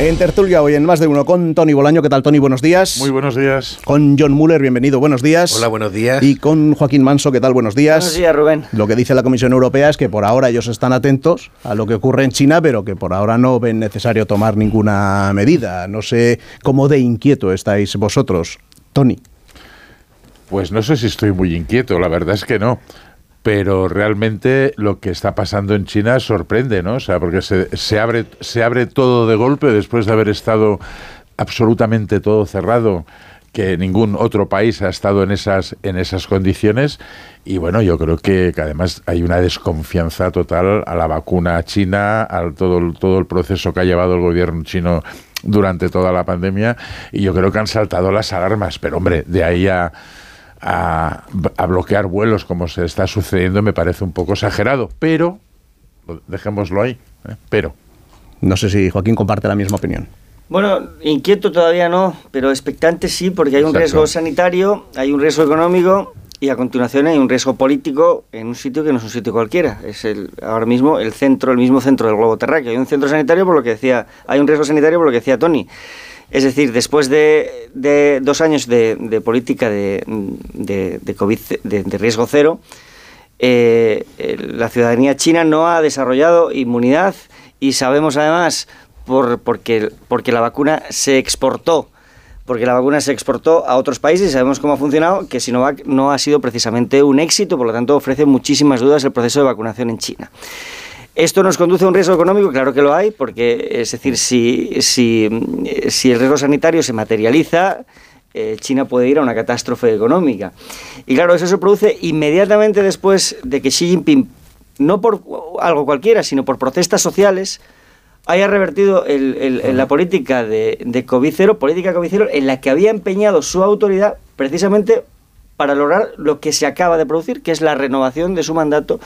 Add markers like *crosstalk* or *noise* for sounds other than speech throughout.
En tertulia hoy en más de uno con Tony Bolaño. ¿Qué tal, Tony? Buenos días. Muy buenos días. Con John Muller, bienvenido. Buenos días. Hola, buenos días. Y con Joaquín Manso, ¿qué tal? Buenos días. Buenos días, Rubén. Lo que dice la Comisión Europea es que por ahora ellos están atentos a lo que ocurre en China, pero que por ahora no ven necesario tomar ninguna medida. No sé cómo de inquieto estáis vosotros, Tony. Pues no sé si estoy muy inquieto, la verdad es que no pero realmente lo que está pasando en China sorprende, ¿no? O sea, porque se, abre, se abre todo de golpe después de haber estado absolutamente todo cerrado que ningún otro país ha estado en esas en esas condiciones y bueno yo creo que, además hay una desconfianza total a la vacuna china al todo todo el proceso que ha llevado el gobierno chino durante toda la pandemia y yo creo que han saltado las alarmas pero hombre de ahí a a, bloquear vuelos como se está sucediendo me parece un poco exagerado, pero dejémoslo ahí, ¿eh? pero. No sé si Joaquín comparte la misma opinión. Bueno, inquieto todavía no, pero expectante sí, porque hay un riesgo sanitario, hay un riesgo económico y a continuación hay un riesgo político en un sitio que no es un sitio cualquiera. Es el, ahora mismo el centro, el mismo centro del globo terráqueo. Hay un centro sanitario por lo que decía, hay un riesgo sanitario por lo que decía Tony. Es decir, después de, dos años de, política de, COVID, de, riesgo cero, eh, la ciudadanía china no ha desarrollado inmunidad y sabemos además, por, porque, porque la vacuna se exportó, porque la vacuna se exportó a otros países y sabemos cómo ha funcionado, que Sinovac no ha sido precisamente un éxito, por lo tanto ofrece muchísimas dudas el proceso de vacunación en China. ¿Esto nos conduce a un riesgo económico? Claro que lo hay, porque es decir, si, si, el riesgo sanitario se materializa, eh, China puede ir a una catástrofe económica. Y claro, eso se produce inmediatamente después de que Xi Jinping, no por algo cualquiera, sino por protestas sociales, haya revertido la política de, de COVID cero, política COVID cero, en la que había empeñado su autoridad precisamente para lograr lo que se acaba de producir, que es la renovación de su mandato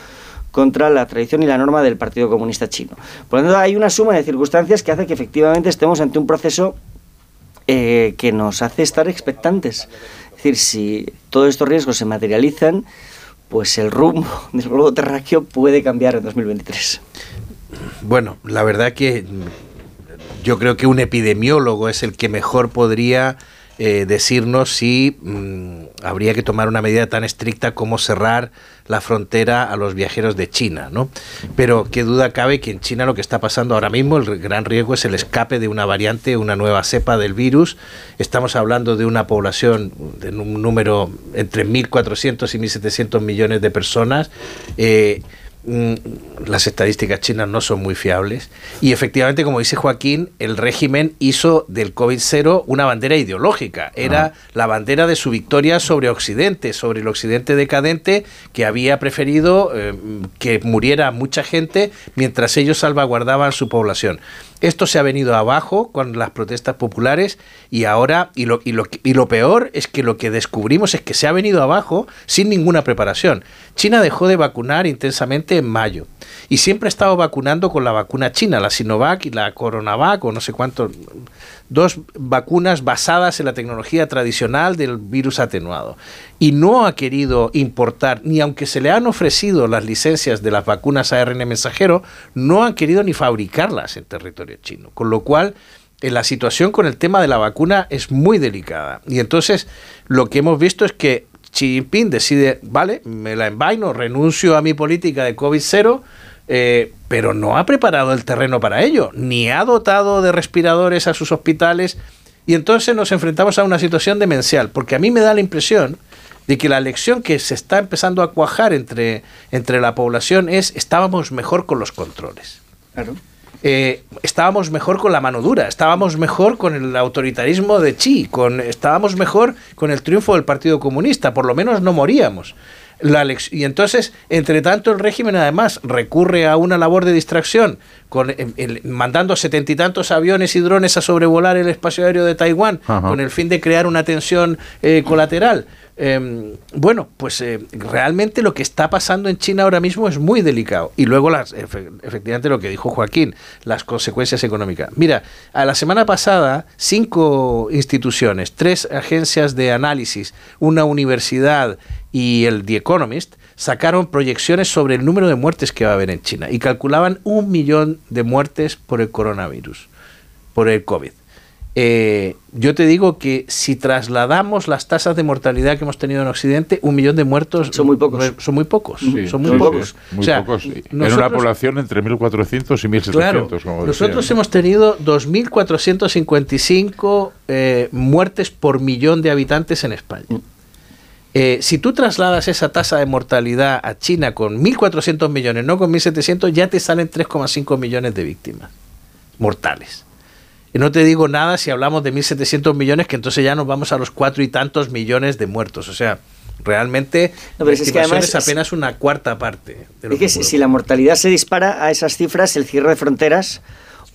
contra la tradición y la norma del Partido Comunista Chino. Por lo tanto, hay una suma de circunstancias que hace que efectivamente estemos ante un proceso eh, que nos hace estar expectantes. Es decir, si todos estos riesgos se materializan, pues el rumbo *laughs* del globo terráqueo puede cambiar en 2023. Bueno, la verdad que yo creo que un epidemiólogo es el que mejor podría eh, decirnos si mm, habría que tomar una medida tan estricta como cerrar la frontera a los viajeros de China, ¿no? Pero qué duda cabe que en China lo que está pasando ahora mismo, el gran riesgo es el escape de una variante, una nueva cepa del virus. Estamos hablando de una población de un número entre 1.400 y 1.700 millones de personas. Eh, las estadísticas chinas no son muy fiables. Y efectivamente, como dice Joaquín, el régimen hizo del COVID-0 una bandera ideológica. Era ah. la bandera de su victoria sobre Occidente, sobre el Occidente decadente que había preferido eh, que muriera mucha gente mientras ellos salvaguardaban su población. Esto se ha venido abajo con las protestas populares y ahora, y lo, y lo, y lo peor es que lo que descubrimos es que se ha venido abajo sin ninguna preparación. China dejó de vacunar intensamente en mayo y siempre ha estado vacunando con la vacuna china, la Sinovac y la Coronavac o no sé cuánto, dos vacunas basadas en la tecnología tradicional del virus atenuado. Y no ha querido importar, ni aunque se le han ofrecido las licencias de las vacunas ARN mensajero, no han querido ni fabricarlas en territorio chino. Con lo cual, en la situación con el tema de la vacuna es muy delicada. Y entonces lo que hemos visto es que Xi Jinping decide, vale, me la envaino, renuncio a mi política de COVID-0, eh, pero no ha preparado el terreno para ello, ni ha dotado de respiradores a sus hospitales. Y entonces nos enfrentamos a una situación demencial, porque a mí me da la impresión de que la lección que se está empezando a cuajar entre, entre la población es estábamos mejor con los controles. Eh, estábamos mejor con la mano dura, estábamos mejor con el autoritarismo de con, estábamos mejor con el triunfo del Partido Comunista, por lo menos no moríamos y entonces, entre tanto, el régimen además recurre a una labor de distracción, con, mandando setenta y tantos aviones y drones a sobrevolar el espacio aéreo de Taiwán, con el fin de crear una tensión eh, colateral. Em, bueno, pues eh, realmente lo que está pasando en China ahora mismo es muy delicado. Y luego, las, efectivamente, lo que dijo Joaquín, las consecuencias económicas. Mira, a la semana pasada, cinco instituciones, tres agencias de análisis, una universidad y el The Economist sacaron proyecciones sobre el número de muertes que va a haber en China y calculaban un millón de muertes por el coronavirus. por el COVID. Eh, yo te digo que si trasladamos las tasas de mortalidad que hemos tenido en Occidente, un millón de muertos son muy pocos. Son muy pocos. son muy pocos. en una población entre 1.400 y 1.700. nosotros hemos tenido 2.455 eh, muertes por millón de habitantes en España. Mm. Eh, si tú trasladas esa tasa de mortalidad a China con 1.400 millones, no con 1.700, ya te salen 3,5 millones de víctimas mortales. Y no te digo nada si hablamos de 1.700 millones, que entonces ya nos vamos a los cuatro y tantos millones de muertos. O sea, realmente la estimación es, apenas una cuarta parte. De que, si, la mortalidad se dispara a esas cifras, el cierre de fronteras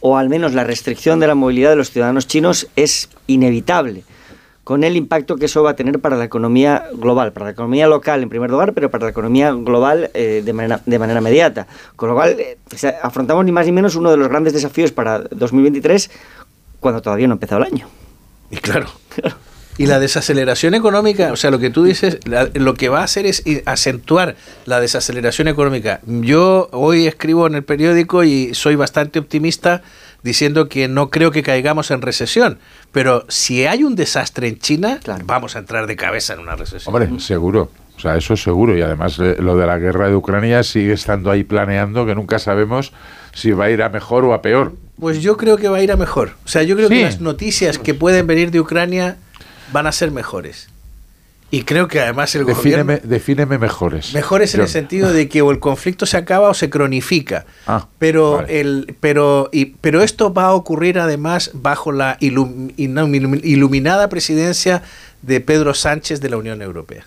o al menos la restricción de la movilidad de los ciudadanos chinos es inevitable con el impacto que eso va a tener para la economía global, para la economía local en primer lugar, pero para la economía global eh, de, manera, de manera inmediata. Con lo cual, eh, afrontamos ni más ni menos uno de los grandes desafíos para 2023 cuando todavía no ha empezado el año. Y claro. Y la desaceleración económica, o sea, lo que tú dices, lo que va a hacer es acentuar la desaceleración económica. Yo hoy escribo en el periódico y soy bastante optimista diciendo que no creo que caigamos en recesión, pero si hay un desastre en China, vamos a entrar de cabeza en una recesión. Hombre, seguro. O sea, eso es seguro. Y además eh, lo de la guerra de Ucrania sigue estando ahí planeando, que nunca sabemos si va a ir a mejor o a peor. Pues yo creo que va a ir a mejor. O sea, yo creo que las noticias que pueden venir de Ucrania van a ser mejores. Y creo que además el defíneme, gobierno... Defíneme mejores. Mejores en el sentido de que o el conflicto se acaba o se cronifica. Ah, pero, el, pero, y, pero esto va a ocurrir además bajo la iluminada presidencia de Pedro Sánchez de la Unión Europea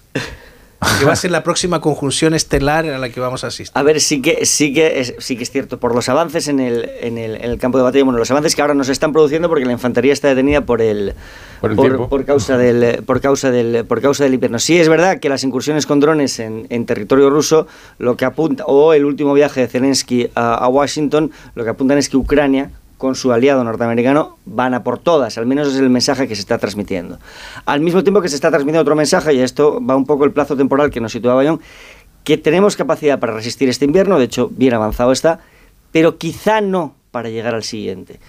que va a *laughs* ser la próxima conjunción estelar a la que vamos a asistir. A ver, sí que, sí que, es, sí que es cierto, por los avances en el, en el, en el campo de batalla, bueno, los avances que ahora nos están produciendo porque la infantería está detenida por el, por, causa del por causa del por causa del invierno. Sí es verdad que las incursiones con drones en, en territorio ruso lo que apunta o el último viaje de Zelensky a, a Washington lo que apuntan es que Ucrania con su aliado norteamericano van a por todas, al menos es el mensaje que se está transmitiendo. Al mismo tiempo que se está transmitiendo otro mensaje, y esto va un poco el plazo temporal que nos situaba Bayón, que tenemos capacidad para resistir este invierno, de hecho bien avanzado está, pero quizá no para llegar al siguiente,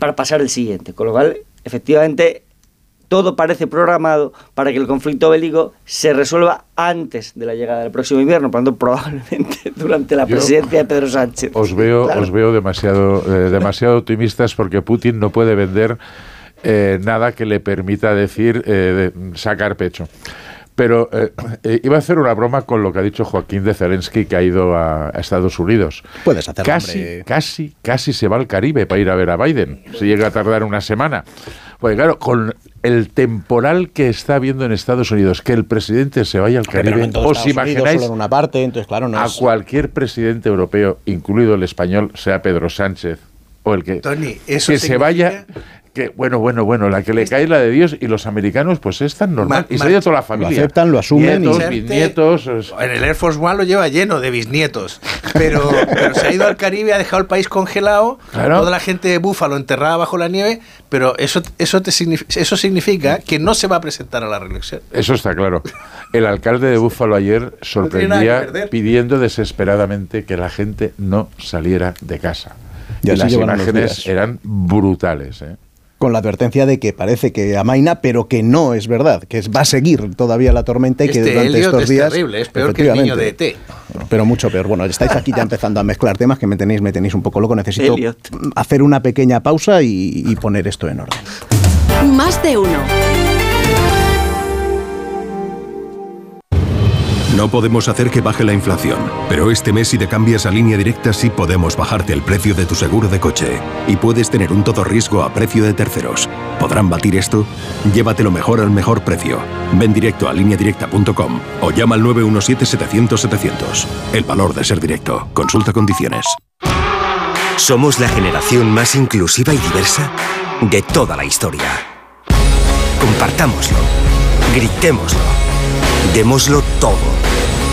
para pasar el siguiente, con lo cual efectivamente todo parece programado para que el conflicto bélico se resuelva antes de la llegada del próximo invierno, por lo tanto, probablemente *laughs* durante la presidencia de Pedro Sánchez. Os veo, os veo demasiado, eh, demasiado optimistas porque Putin no puede vender eh, nada que le permita decir eh, sacar pecho. Pero iba a hacer una broma con lo que ha dicho Joaquín de Zelensky, que ha ido a, Estados Unidos. Puedes hacerlo. Casi, casi, casi se va al Caribe para ir a ver a Biden. Se llega a tardar una semana. Pues claro, con el temporal que está habiendo en Estados Unidos, que el presidente se vaya al Caribe, os imagináis una parte, entonces claro, a cualquier presidente europeo, incluido el español, sea Pedro Sánchez o el que, que se vaya que bueno, bueno, bueno, la que le cae la de Dios y los americanos, pues es tan normal. y se ha ido toda la familia. Lo aceptan, lo asumen. Nietos, bisnietos. En el Air Force One lo lleva lleno de bisnietos. Pero, se ha ido al Caribe, ha dejado el país congelado, toda la gente de Búfalo enterrada bajo la nieve, pero eso, eso, te eso significa que no se va a presentar a la reelección. Eso está claro. El alcalde de Búfalo ayer sorprendía pidiendo desesperadamente que la gente no saliera de casa. y las imágenes eran brutales. ¿eh? Con la advertencia de que parece que amaina, pero que no es verdad, que va a seguir todavía la tormenta y que este durante estos es días. terrible, es peor que el niño de ET. Pero mucho peor. Bueno, estáis aquí ya empezando a mezclar temas que me tenéis, me tenéis un poco loco. Necesito hacer una pequeña pausa y poner esto en orden. Más de uno. No podemos hacer que baje la inflación, pero este mes si te cambias a línea directa sí podemos bajarte el precio de tu seguro de coche y puedes tener un todo riesgo a precio de terceros. ¿Podrán batir esto? Llévatelo mejor al mejor precio. Ven directo a lineadirecta.com o llama al 917-700-700. El valor de ser directo. Consulta condiciones. Somos la generación más inclusiva y diversa de toda la historia. Compartámoslo. Gritémoslo. Démoslo todo.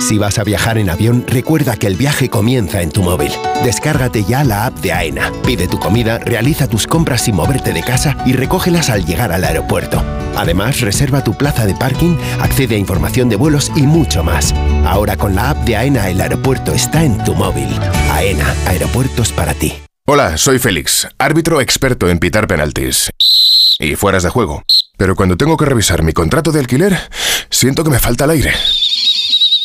Si vas a viajar en avión, recuerda que el viaje comienza en tu móvil. Descárgate ya la app de AENA. Pide tu comida, realiza tus compras sin moverte de casa y recógelas al llegar al aeropuerto. Además, reserva tu plaza de parking, accede a información de vuelos y mucho más. Ahora con la app de AENA el aeropuerto está en tu móvil. AENA, aeropuertos para ti. Hola, soy Félix, árbitro experto en pitar penaltis y fueras de juego. Pero cuando tengo que revisar mi contrato de alquiler, siento que me falta el aire.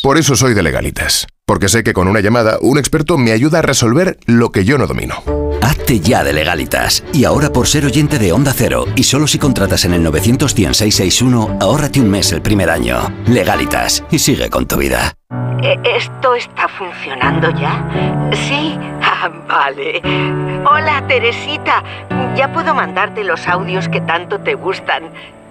Por eso soy de legalitas, porque sé que con una llamada un experto me ayuda a resolver lo que yo no domino. Hazte ya de legalitas. Y ahora por ser oyente de Onda Cero, y solo si contratas en el 91661, ahórrate un mes el primer año. Legalitas, y sigue con tu vida. Eh, ¿Esto está funcionando ya? Sí. *laughs* Ah, vale. Hola, Teresita. Ya puedo mandarte los audios que tanto te gustan.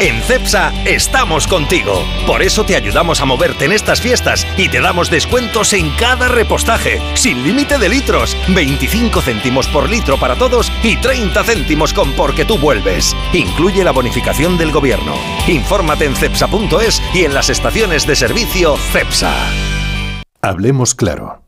En CEPSA estamos contigo. Por eso te ayudamos a moverte en estas fiestas y te damos descuentos en cada repostaje, sin límite de litros, 25 céntimos por litro para todos y 30 céntimos con porque tú vuelves. Incluye la bonificación del gobierno. Infórmate en cepsa.es y en las estaciones de servicio CEPSA. Hablemos claro.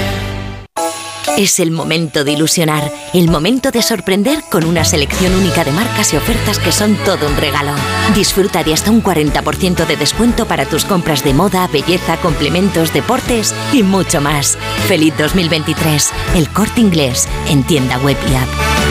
Es el momento de ilusionar, el momento de sorprender con una selección única de marcas y ofertas que son todo un regalo. Disfruta de hasta un 40% de descuento para tus compras de moda, belleza, complementos, deportes y mucho más. Feliz 2023, el corte inglés en tienda web y app.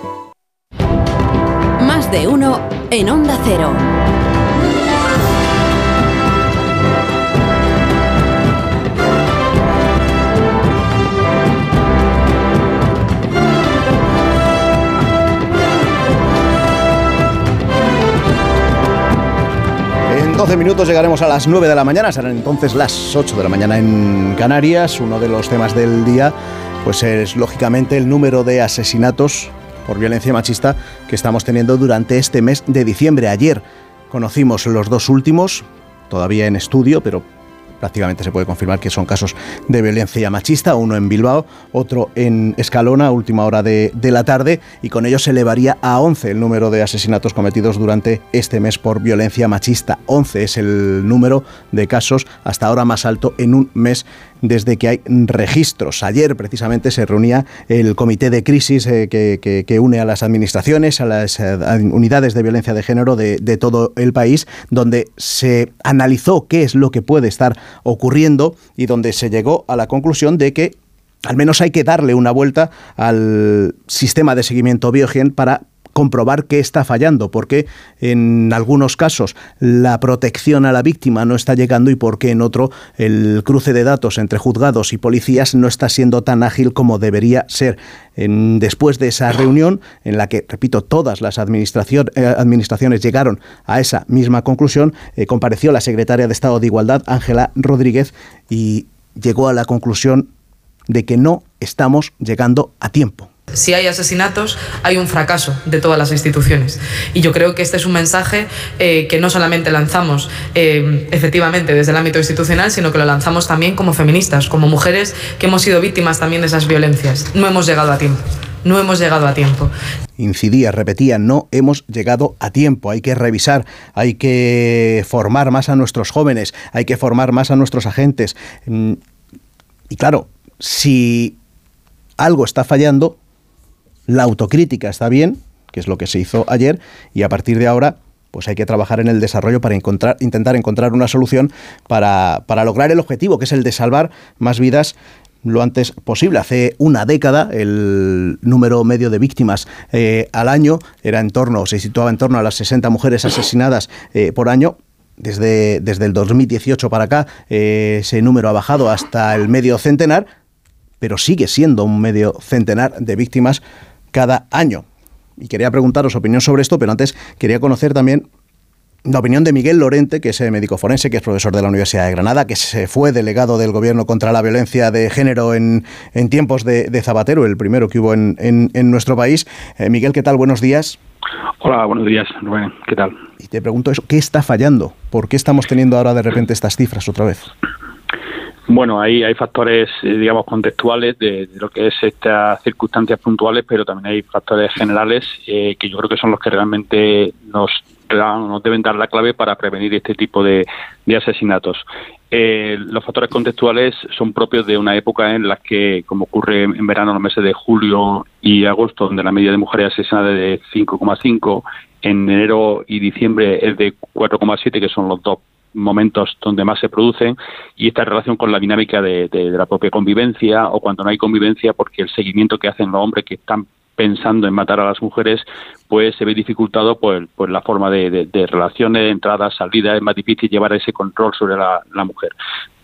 De uno en Onda Cero. En 12 minutos llegaremos a las 9 de la mañana, serán entonces las 8 de la mañana en Canarias. Uno de los temas del día pues es lógicamente el número de asesinatos por violencia machista que estamos teniendo durante este mes de diciembre. Ayer conocimos los dos últimos, todavía en estudio, pero prácticamente se puede confirmar que son casos de violencia machista, uno en Bilbao, otro en Escalona, última hora de, de, la tarde, y con ello se elevaría a 11 el número de asesinatos cometidos durante este mes por violencia machista. 11 es el número de casos hasta ahora más alto en un mes desde que hay registros. Ayer precisamente se reunía el comité de crisis eh, que, que, une a las administraciones, a las eh, unidades de violencia de género de, de, todo el país, donde se analizó qué es lo que puede estar ocurriendo y donde se llegó a la conclusión de que al menos hay que darle una vuelta al sistema de seguimiento biogen para comprobar qué está fallando, porque en algunos casos la protección a la víctima no está llegando y porque en otro el cruce de datos entre juzgados y policías no está siendo tan ágil como debería ser. Después de esa reunión, en la que, repito, todas las eh, administraciones llegaron a esa misma conclusión, eh, compareció la secretaria de Estado de Igualdad, Ángela Rodríguez, y llegó a la conclusión de que no estamos llegando a tiempo Si hay asesinatos, hay un fracaso de todas las instituciones. Y yo creo que este es un mensaje eh, que no solamente lanzamos eh, efectivamente desde el ámbito institucional, sino que lo lanzamos también como feministas, como mujeres que hemos sido víctimas también de esas violencias. No hemos llegado a tiempo. No hemos llegado a tiempo. Incidía, repetía, no hemos llegado a tiempo. Hay que revisar, hay que formar más a nuestros jóvenes, hay que formar más a nuestros agentes. Mm, y claro, si algo está fallando, la autocrítica está bien, que es lo que se hizo ayer, y a partir de ahora pues hay que trabajar en el desarrollo para encontrar, intentar encontrar una solución para, para, lograr el objetivo, que es el de salvar más vidas lo antes posible. Hace una década el número medio de víctimas eh, al año era en torno, se situaba en torno a las 60 mujeres asesinadas eh, por año. Desde, desde el 2018 para acá eh, ese número ha bajado hasta el medio centenar, pero sigue siendo un medio centenar de víctimas cada año. Y quería preguntaros opinión sobre esto, pero antes quería conocer también la opinión de Miguel Lorente, que es médico forense, que es profesor de la Universidad de Granada, que se fue delegado del gobierno contra la violencia de género en, en tiempos de, Zapatero, el primero que hubo en, en, nuestro país. Eh, Miguel, ¿qué tal? Buenos días. Hola, buenos días, Rubén. ¿Qué tal? Y te pregunto eso, ¿qué está fallando? ¿Por qué estamos teniendo ahora de repente estas cifras otra vez? Bueno, ahí hay factores, eh, digamos, contextuales de, lo que es estas circunstancias puntuales, pero también hay factores generales eh, que yo creo que son los que realmente nos, nos deben dar la clave para prevenir este tipo de, asesinatos. Eh, los factores contextuales son propios de una época en la que, como ocurre en verano, los meses de julio y agosto, donde la media de mujeres asesinadas es de 5,5, en enero y diciembre es de 4,7, que son los dos momentos donde más se producen y esta relación con la dinámica de, la propia convivencia o cuando no hay convivencia porque el seguimiento que hacen los hombres que están pensando en matar a las mujeres, pues se ve dificultado por, la forma de, relaciones, entradas, salidas, es más difícil llevar ese control sobre la, mujer.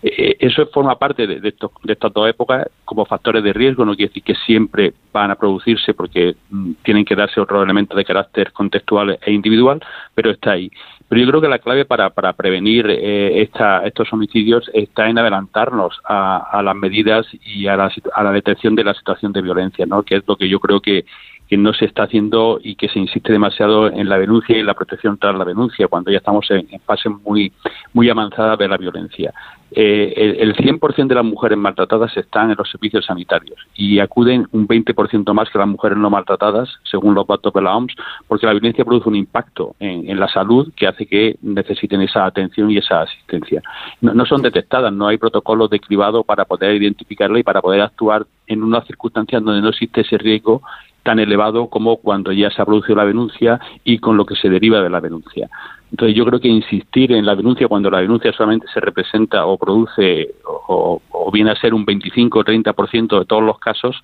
Eh, eso forma parte de, de, estas dos épocas como factores de riesgo, no quiere decir que siempre van a producirse porque mm, tienen que darse otros elementos de carácter contextual e individual, pero está ahí. Pero yo creo que la clave para, prevenir eh, esta, estos homicidios está en adelantarnos a, a las medidas y a la, a la, detección de la situación de violencia, ¿no? que es lo que yo creo que, que no se está haciendo y que se insiste demasiado en la denuncia y en la protección tras la denuncia, cuando ya estamos en, fase muy, muy avanzada de la violencia. Eh, el, 100% de las mujeres maltratadas están en los servicios sanitarios y acuden un 20% más que las mujeres no maltratadas, según los datos de la OMS, porque la violencia produce un impacto en, la salud que hace que necesiten esa atención y esa asistencia. No, no son detectadas, no hay protocolos de cribado para poder identificarla y para poder actuar en unas circunstancias donde no existe ese riesgo tan elevado como cuando ya se ha producido la denuncia y con lo que se deriva de la denuncia. Entonces yo creo que insistir en la denuncia cuando la denuncia solamente se representa o produce o, viene a ser un 25 o 30% de todos los casos,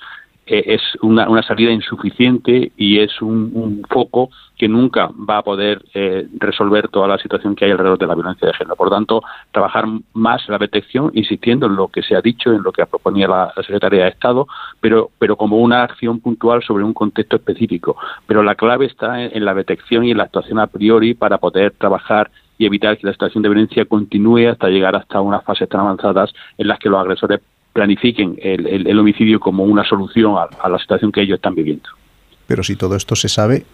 eh, es una, una, salida insuficiente y es un, foco que nunca va a poder eh, resolver toda la situación que hay alrededor de la violencia de género. Por tanto, trabajar más la detección, insistiendo en lo que se ha dicho, en lo que proponía la, la Secretaría de Estado, pero, pero como una acción puntual sobre un contexto específico. Pero la clave está en la detección y en la actuación a priori para poder trabajar y evitar que la situación de violencia continúe hasta llegar hasta unas fases tan avanzadas en las que los agresores planifiquen el, homicidio como una solución a, la situación que ellos están viviendo. Pero si todo esto se sabe,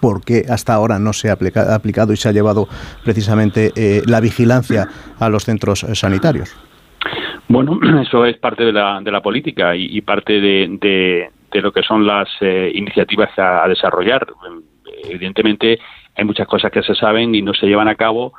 ¿por qué hasta ahora no se ha aplicado y se ha llevado precisamente eh, la vigilancia a los centros eh, sanitarios? Bueno, *clears throat* eso es parte de la, de la política y, parte de, lo que son las eh, iniciativas a, desarrollar. Evidentemente, hay muchas cosas que se saben y no se llevan a cabo,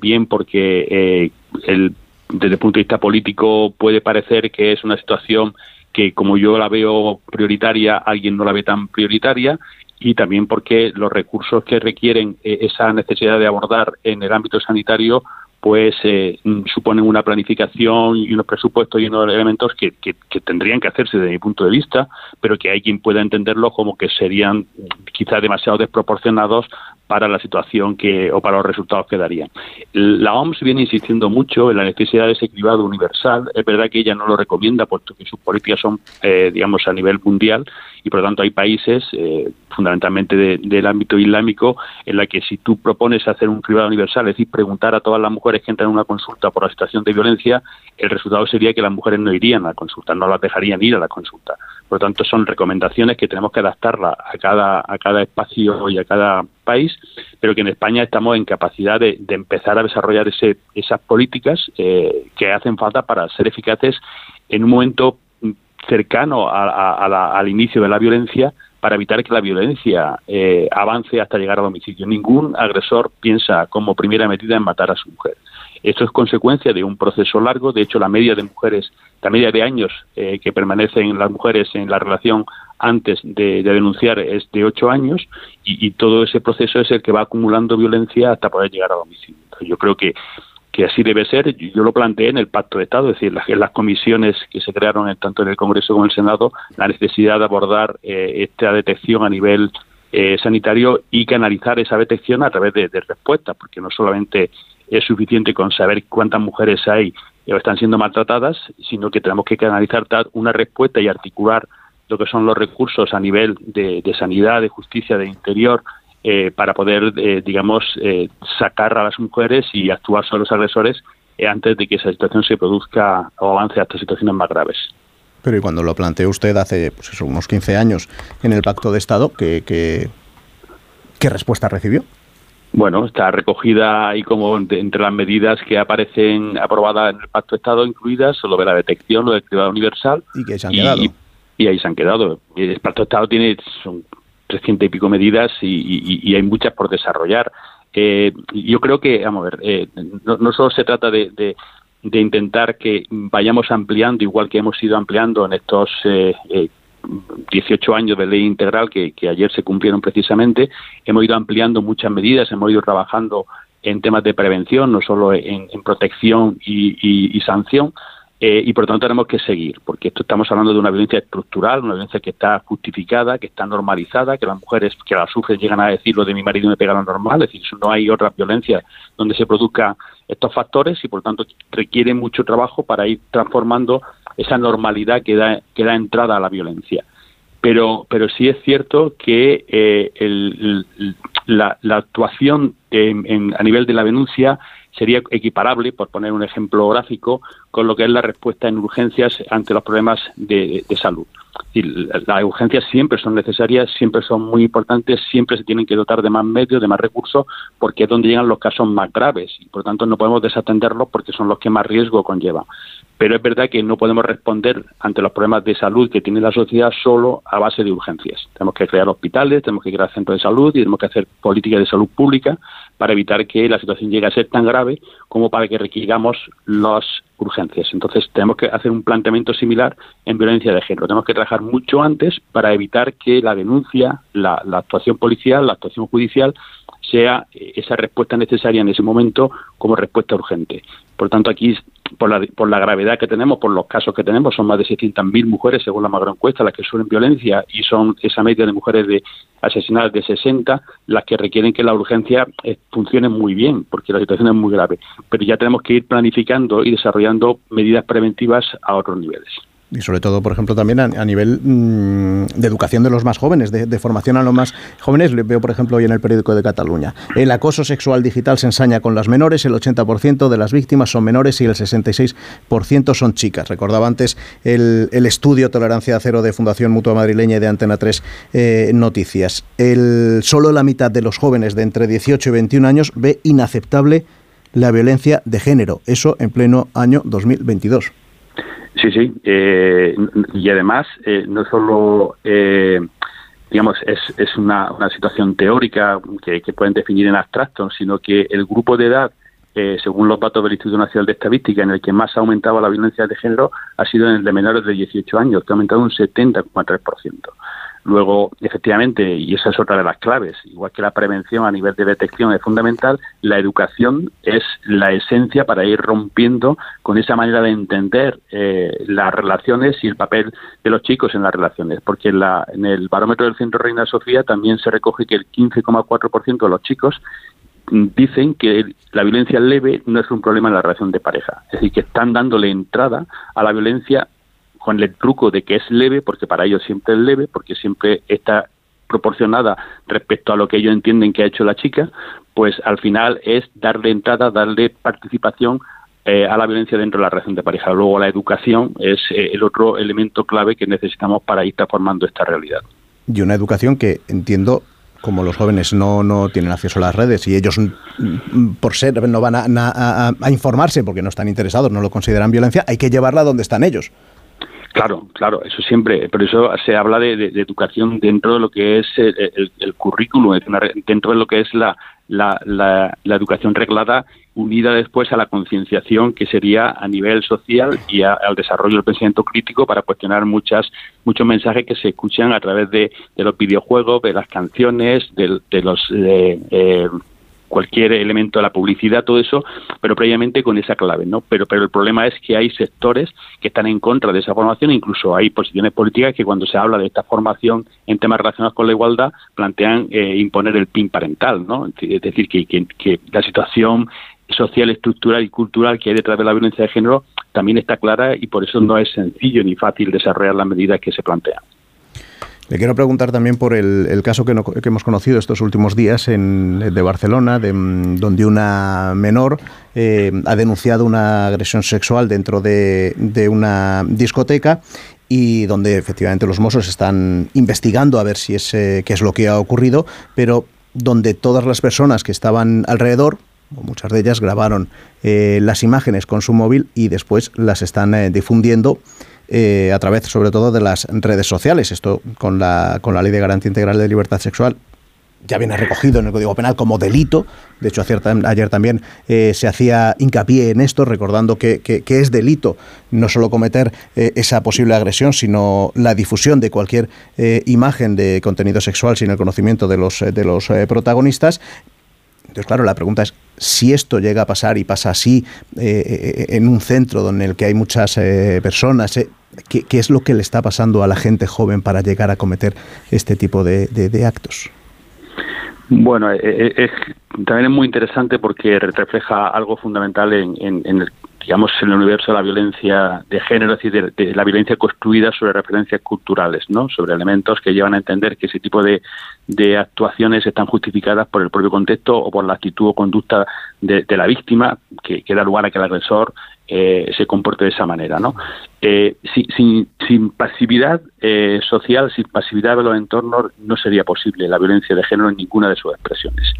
bien porque el desde el punto de vista político puede parecer que es una situación que como yo la veo prioritaria, alguien no la ve tan prioritaria y también porque los recursos que requieren eh, esa necesidad de abordar en el ámbito sanitario pues eh, suponen una planificación y unos presupuestos y unos elementos que, que, tendrían que hacerse desde mi punto de vista, pero que hay quien pueda entenderlo como que serían quizás demasiado desproporcionados para la situación que o para los resultados que darían. La OMS viene insistiendo mucho en la necesidad de ese cribado universal. Es verdad que ella no lo recomienda, puesto que sus políticas son, eh, digamos, a nivel mundial y por lo tanto hay países, eh, fundamentalmente del ámbito islámico, en la que si tú propones hacer un cribado universal, es decir, preguntar a todas las mujeres que entran en una consulta por la situación de violencia, el resultado sería que las mujeres no irían a la consulta, no las dejarían ir a la consulta Por lo tanto, son recomendaciones que tenemos que adaptarlas a cada, a cada espacio y a cada país, pero que en España estamos en capacidad de, empezar a desarrollar ese, esas políticas eh, que hacen falta para ser eficaces en un momento cercano al inicio de la violencia para evitar que la violencia eh, avance hasta llegar al homicidio. Ningún agresor piensa como primera medida en matar a su mujer. Esto es consecuencia de un proceso largo. De hecho, la media de mujeres, la media de años eh, que permanecen las mujeres en la relación antes de, denunciar es de ocho años y, todo ese proceso es el que va acumulando violencia hasta poder llegar al homicidio. yo creo que que así debe ser. Yo lo planteé en el Pacto de Estado, es decir, las, las comisiones que se crearon tanto en el Congreso como en el Senado, la necesidad de abordar eh, esta detección a nivel eh, sanitario y canalizar esa detección a través de, respuestas, porque no solamente es suficiente con saber cuántas mujeres hay o están siendo maltratadas, sino que tenemos que canalizar una respuesta y articular lo que son los recursos a nivel de sanidad, de justicia, de interior, eh, para poder, eh, digamos, eh, sacar a las mujeres y actuar sobre los agresores antes de que esa situación se produzca o avance hasta situaciones más graves. Pero y cuando lo planteó usted hace pues unos 15 años en el Pacto de Estado, ¿qué, qué, respuesta recibió? Bueno, está recogida ahí como entre las medidas que aparecen aprobadas en el Pacto de Estado incluidas, solo de la detección, lo del cribado universal. Y que se han quedado. Y, ahí se han quedado. El Pacto de Estado tiene, son 300 y pico medidas y, hay muchas por desarrollar. Eh, yo creo que, vamos a ver, eh, no, solo se trata de, de, intentar que vayamos ampliando, igual que hemos ido ampliando en estos eh, 18 años de ley integral que, ayer se cumplieron precisamente, hemos ido ampliando muchas medidas, hemos ido trabajando en temas de prevención, no solo en, protección y sanción, eh, y por lo tanto tenemos que seguir, porque esto estamos hablando de una violencia estructural, una violencia que está justificada, que está normalizada, que las mujeres que la sufren llegan a decir lo de mi marido me pega lo normal, es decir, no hay otra violencia donde se produzcan estos factores y por lo tanto requiere mucho trabajo para ir transformando esa normalidad que da, que da entrada a la violencia. Pero, pero sí es cierto que eh, la, actuación a nivel de la denuncia sería equiparable, por poner un ejemplo gráfico, con lo que es la respuesta en urgencias ante los problemas de, salud. las urgencias siempre son necesarias, siempre son muy importantes, siempre se tienen que dotar de más medios, de más recursos, porque es donde llegan los casos más graves y por tanto no podemos desatenderlos porque son los que más riesgo conllevan. Pero es verdad que no podemos responder ante los problemas de salud que tiene la sociedad solo a base de urgencias. Tenemos que crear hospitales, tenemos que crear centros de salud y tenemos que hacer políticas de salud pública para evitar que la situación llegue a ser tan grave como para que requiramos las urgencias. Entonces tenemos que hacer un planteamiento similar en violencia de género. Tenemos que trabajar mucho antes para evitar que la denuncia, la, la actuación policial, la actuación judicial sea esa respuesta necesaria en ese momento como respuesta urgente. Por tanto, aquí por la, por la gravedad que tenemos, por los casos que tenemos, son más de 600.000 mujeres, según la macroencuesta, las que sufren violencia y son esa media de mujeres de asesinadas de 60 las que requieren que la urgencia eh, funcione muy bien, porque la situación es muy grave. Pero ya tenemos que ir planificando y desarrollando medidas preventivas a otros niveles y sobre todo, por ejemplo, también a, nivel mm, de educación de los más jóvenes, de, formación a los más jóvenes. Veo, por ejemplo, hoy en el periódico de Cataluña. El acoso sexual digital se ensaña con las menores, el 80% de las víctimas son menores y el 66% son chicas. Recordaba antes el, estudio Tolerancia Cero de Fundación Mutua Madrileña y de Antena 3 eh, Noticias. El, solo la mitad de los jóvenes de entre 18 y 21 años ve inaceptable la violencia de género. Eso en pleno año 2022. Sí, sí. Eh, y además, eh, no solo, eh, digamos, es, es una, una situación teórica que, pueden definir en abstracto, sino que el grupo de edad, según los datos del Instituto Nacional de Estadística, en el que más ha aumentado la violencia de género, ha sido en el de menores de 18 años, que ha aumentado un 70,3%. Luego, efectivamente, y esa es otra de las claves, igual que la prevención a nivel de detección es fundamental, la educación es la esencia para ir rompiendo con esa manera de entender eh, las relaciones y el papel de los chicos en las relaciones, porque en, la, en el barómetro del Centro Reina Sofía también se recoge que el 15,4% de los chicos dicen que la violencia leve no es un problema en la relación de pareja, es decir, que están dándole entrada a la violencia con el truco de que es leve, porque para ellos siempre es leve, porque siempre está proporcionada respecto a lo que ellos entienden que ha hecho la chica, pues al final es darle entrada, darle participación eh, a la violencia dentro de la relación de pareja. Luego la educación es eh, el otro elemento clave que necesitamos para ir transformando esta realidad. Y una educación que entiendo como los jóvenes no, no tienen acceso a las redes y ellos mm, mm, por ser no van a, informarse porque no están interesados, no lo consideran violencia, hay que llevarla donde están ellos. Claro, claro, eso siempre, pero eso se habla de, educación dentro de lo que es el, el currículum, dentro de lo que es la, la, la, educación reglada unida después a la concienciación que sería a nivel social y al desarrollo del pensamiento crítico para cuestionar muchas muchos mensajes que se escuchan a través de, de los videojuegos, de las canciones, de, de los eh, cualquier elemento de la publicidad, todo eso, pero previamente con esa clave, ¿no? Pero, pero el problema es que hay sectores que están en contra de esa formación, incluso hay posiciones políticas que cuando se habla de esta formación en temas relacionados con la igualdad plantean eh, imponer el PIN parental, ¿no? Es decir, que, que la situación social, estructural y cultural que hay detrás de la violencia de género también está clara y por eso no es sencillo ni fácil desarrollar las medidas que se plantean. Le quiero preguntar también por el, caso que, hemos conocido estos últimos días en, de Barcelona, de, donde una menor eh, ha denunciado una agresión sexual dentro de, una discoteca y donde efectivamente los mozos están investigando a ver si es eh, qué es lo que ha ocurrido, pero donde todas las personas que estaban alrededor, o muchas de ellas, grabaron eh, las imágenes con su móvil y después las están difundiendo eh, a través sobre todo de las redes sociales. Esto con la, con la Ley de Garantía Integral de Libertad Sexual ya viene recogido en el Código Penal como delito. De hecho, ayer también eh, se hacía hincapié en esto, recordando que, es delito no solo cometer eh, esa posible agresión, sino la difusión de cualquier imagen de contenido sexual sin el conocimiento de los, de los protagonistas. Claro, la pregunta es, si esto llega a pasar y pasa así en un centro en el que hay muchas personas, ¿Qué, es lo que le está pasando a la gente joven para llegar a cometer este tipo de, actos? Bueno, eh, eh, también es muy interesante porque refleja algo fundamental en, el digamos, en el universo de la violencia de género, es decir, de, la violencia construida sobre referencias culturales, ¿no? Sobre elementos que llevan a entender que ese tipo de, actuaciones están justificadas por el propio contexto o por la actitud o conducta de, la víctima, que, que, da lugar a que el agresor eh, se comporte de esa manera. ¿no? Eh, sin, sin, pasividad eh, social, sin pasividad de los entornos, no sería posible la violencia de género en ninguna de sus expresiones.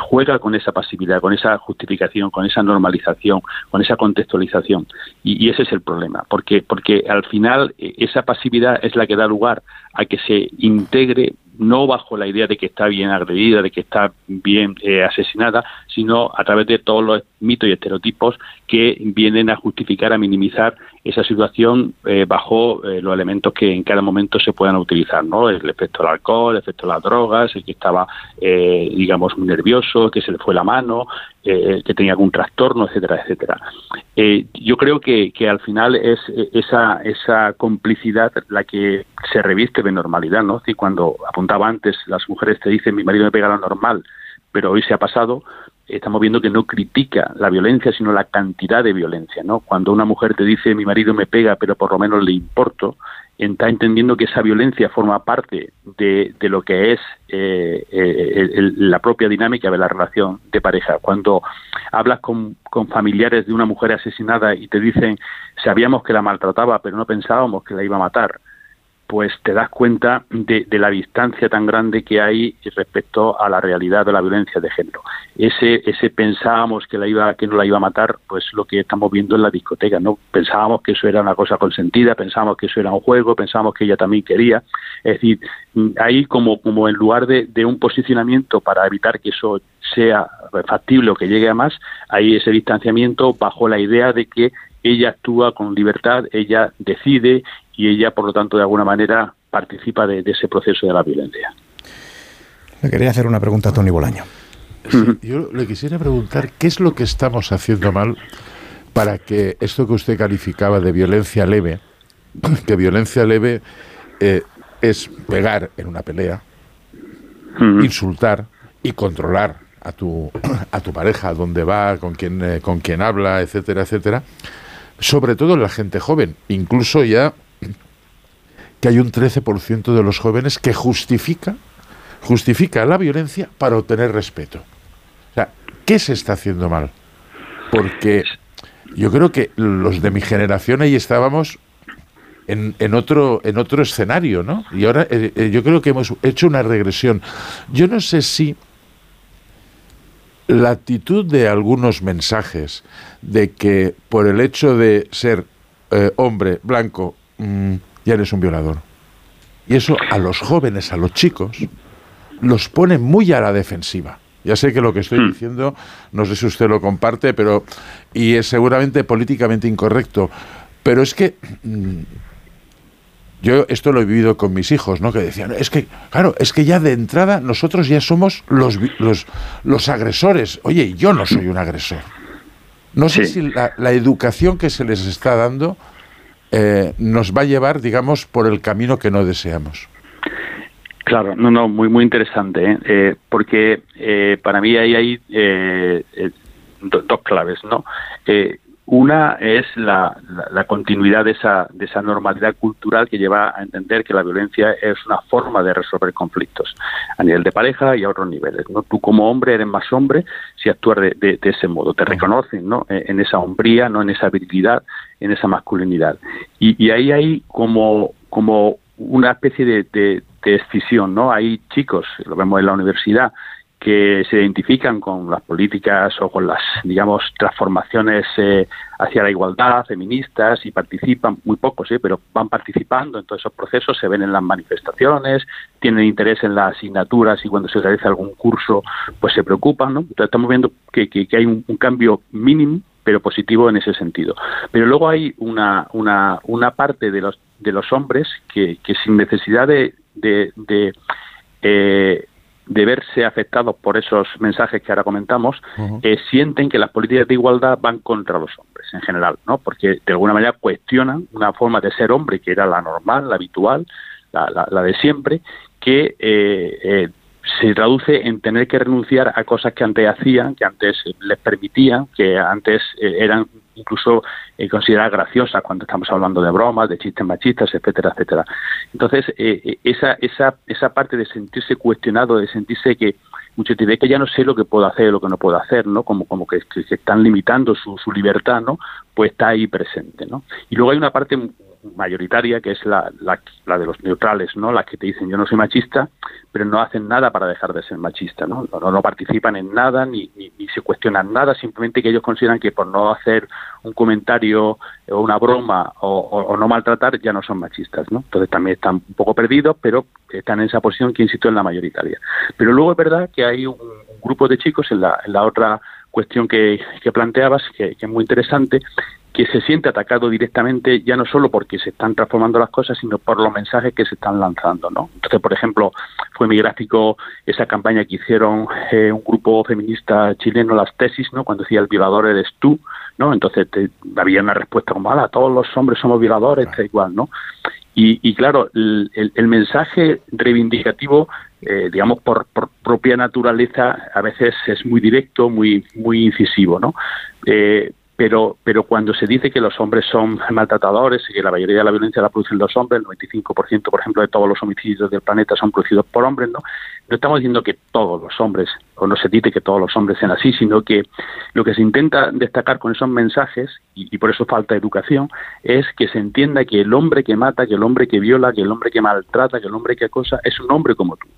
juega con esa pasividad, con esa justificación, con esa normalización, con esa contextualización. Y, y ese es el problema, porque, porque al final esa pasividad es la que da lugar a que se integre no bajo la idea de que está bien agredida, de que está bien eh, asesinada, sino a través de todos los mitos y estereotipos que vienen a justificar, a minimizar esa situación eh, bajo eh, los elementos que en cada momento se puedan utilizar, ¿no? El efecto del alcohol, el efecto de las drogas, el que estaba, digamos, muy nervioso, que se le fue la mano, que tenía algún trastorno, etcétera, etcétera. yo creo que, que al final es esa, esa complicidad la que se reviste de normalidad, ¿no? Y cuando apuntaba antes, las mujeres te dicen mi marido me pega lo normal, pero hoy se ha pasado, estamos viendo que no critica la violencia, sino la cantidad de violencia, ¿no? Cuando una mujer te dice mi marido me pega, pero por lo menos le importo, está entendiendo que esa violencia forma parte de, de lo que es eh, eh, la propia dinámica de la relación de pareja. Cuando hablas con, con, familiares de una mujer asesinada y te dicen sabíamos que la maltrataba, pero no pensábamos que la iba a matar, pues te das cuenta de, la distancia tan grande que hay respecto a la realidad de la violencia de género. Ese, ese pensábamos que la iba, que no la iba a matar, pues lo que estamos viendo en la discoteca, ¿no? Pensábamos que eso era una cosa consentida, pensábamos que eso era un juego, pensábamos que ella también quería. Es decir, ahí como, como en lugar de, de un posicionamiento para evitar que eso sea factible o que llegue a más, hay ese distanciamiento bajo la idea de que ella actúa con libertad, ella decide y ella, por lo tanto, de alguna manera participa de, ese proceso de la violencia. Le quería hacer una pregunta a Tony Bolaño. yo le quisiera preguntar qué es lo que estamos haciendo mal para que esto que usted calificaba de violencia leve, *clears throat* que violencia leve eh, es pegar en una pelea, insultar y controlar a tu, *clears throat* a tu pareja, dónde va, con quién, eh, con quién habla, etcétera, etcétera. Sobre todo en la gente joven, incluso ya que hay un 13% de los jóvenes que justifica, justifica la violencia para obtener respeto. O sea, ¿qué se está haciendo mal? Porque yo creo que los de mi generación ahí estábamos en, en, otro, en otro escenario, ¿no? Y ahora eh, eh, yo creo que hemos hecho una regresión. Yo no sé si la actitud de algunos mensajes de que por el hecho de ser eh, hombre blanco mm, ya eres un violador. Y eso a los jóvenes, a los chicos, los pone muy a la defensiva. Ya sé que lo que estoy diciendo, no sé si usted lo comparte, pero y es seguramente políticamente incorrecto, pero es que mm, yo esto lo he vivido con mis hijos, ¿no? Que decían, es que, claro, es que ya de entrada nosotros ya somos los, los, los agresores. Oye, yo no soy un agresor. No sé si la, la, educación que se les está dando eh, nos va a llevar, digamos, por el camino que no deseamos. Claro, no, no, muy, muy interesante, ¿eh? Eh, porque para mí ahí hay dos claves, ¿no? Una es la, la, continuidad de esa, de esa normalidad cultural que lleva a entender que la violencia es una forma de resolver conflictos a nivel de pareja y a otros niveles. ¿no? Tú como hombre eres más hombre si actúas de, de, ese modo. Te reconocen ¿no? E, en esa hombría, no en esa virilidad, en esa masculinidad. Y, y ahí hay como, como una especie de, de, de escisión. ¿no? Hay chicos, lo vemos en la universidad, que se identifican con las políticas o con las, digamos, transformaciones eh, hacia la igualdad feministas y participan, muy pocos, ¿eh? pero van participando en todos esos procesos, se ven en las manifestaciones, tienen interés en las asignaturas y cuando se realiza algún curso, pues se preocupan, ¿no? Entonces estamos viendo que, que, hay un, cambio mínimo pero positivo en ese sentido. Pero luego hay una, una, una parte de los, de los hombres que, que sin necesidad de, eh, de verse afectados por esos mensajes que ahora comentamos, eh, sienten que las políticas de igualdad van contra los hombres en general, ¿no? Porque de alguna manera cuestionan una forma de ser hombre que era la normal, la habitual, la, la, de siempre, que eh, eh, se traduce en tener que renunciar a cosas que antes hacían, que antes les permitían, que antes eran incluso eh, considerar graciosas cuando estamos hablando de bromas, de chistes machistas, etcétera, etcétera. Entonces, eh, eh, esa, esa, esa parte de sentirse cuestionado, de sentirse que muchos dicen que ya no sé lo que puedo hacer, lo que no puedo hacer, ¿no? Como, como que, que, están limitando su, su libertad, ¿no? Pues está ahí presente, ¿no? Y luego hay una parte mayoritaria, que es la, la, de los neutrales, ¿no? Las que te dicen yo no soy machista, pero no hacen nada para dejar de ser machista, ¿no? No, no participan en nada ni, ni, se cuestionan nada, simplemente que ellos consideran que por no hacer un comentario o una broma o, no maltratar ya no son machistas, ¿no? Entonces también están un poco perdidos, pero están en esa posición que insisto en la mayoritaria. Pero luego es verdad que hay un, grupo de chicos en la, en la otra cuestión que, que planteabas, que, que, es muy interesante, que se siente atacado directamente ya no solo porque se están transformando las cosas, sino por los mensajes que se están lanzando, ¿no? Entonces, por ejemplo, fue muy gráfico esa campaña que hicieron eh, un grupo feminista chileno, las tesis, ¿no? Cuando decía el violador eres tú, ¿no? Entonces había una respuesta como, ah, todos los hombres somos violadores, da igual, ¿no? Y, y claro, el, el, mensaje reivindicativo, eh, digamos, por, propia naturaleza, a veces es muy directo, muy, muy incisivo, ¿no? Eh, pero, pero cuando se dice que los hombres son maltratadores y que la mayoría de la violencia la producen los hombres, el 95% por ejemplo de todos los homicidios del planeta son producidos por hombres, ¿no? No estamos diciendo que todos los hombres, o no se dice que todos los hombres sean así, sino que lo que se intenta destacar con esos mensajes, y, y por eso falta educación, es que se entienda que el hombre que mata, que el hombre que viola, que el hombre que maltrata, que el hombre que acosa, es un hombre como tú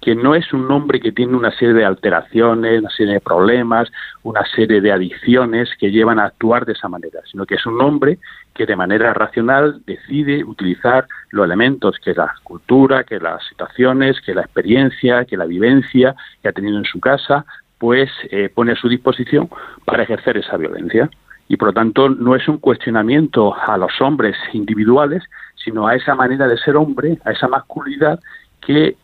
que no es un hombre que tiene una serie de alteraciones, una serie de problemas, una serie de adicciones que llevan a actuar de esa manera, sino que es un hombre que de manera racional decide utilizar los elementos que la cultura, que las situaciones, que la experiencia, que la vivencia que ha tenido en su casa, pues eh, pone a su disposición para ejercer esa violencia. Y por lo tanto no es un cuestionamiento a los hombres individuales, sino a esa manera de ser hombre, a esa masculinidad que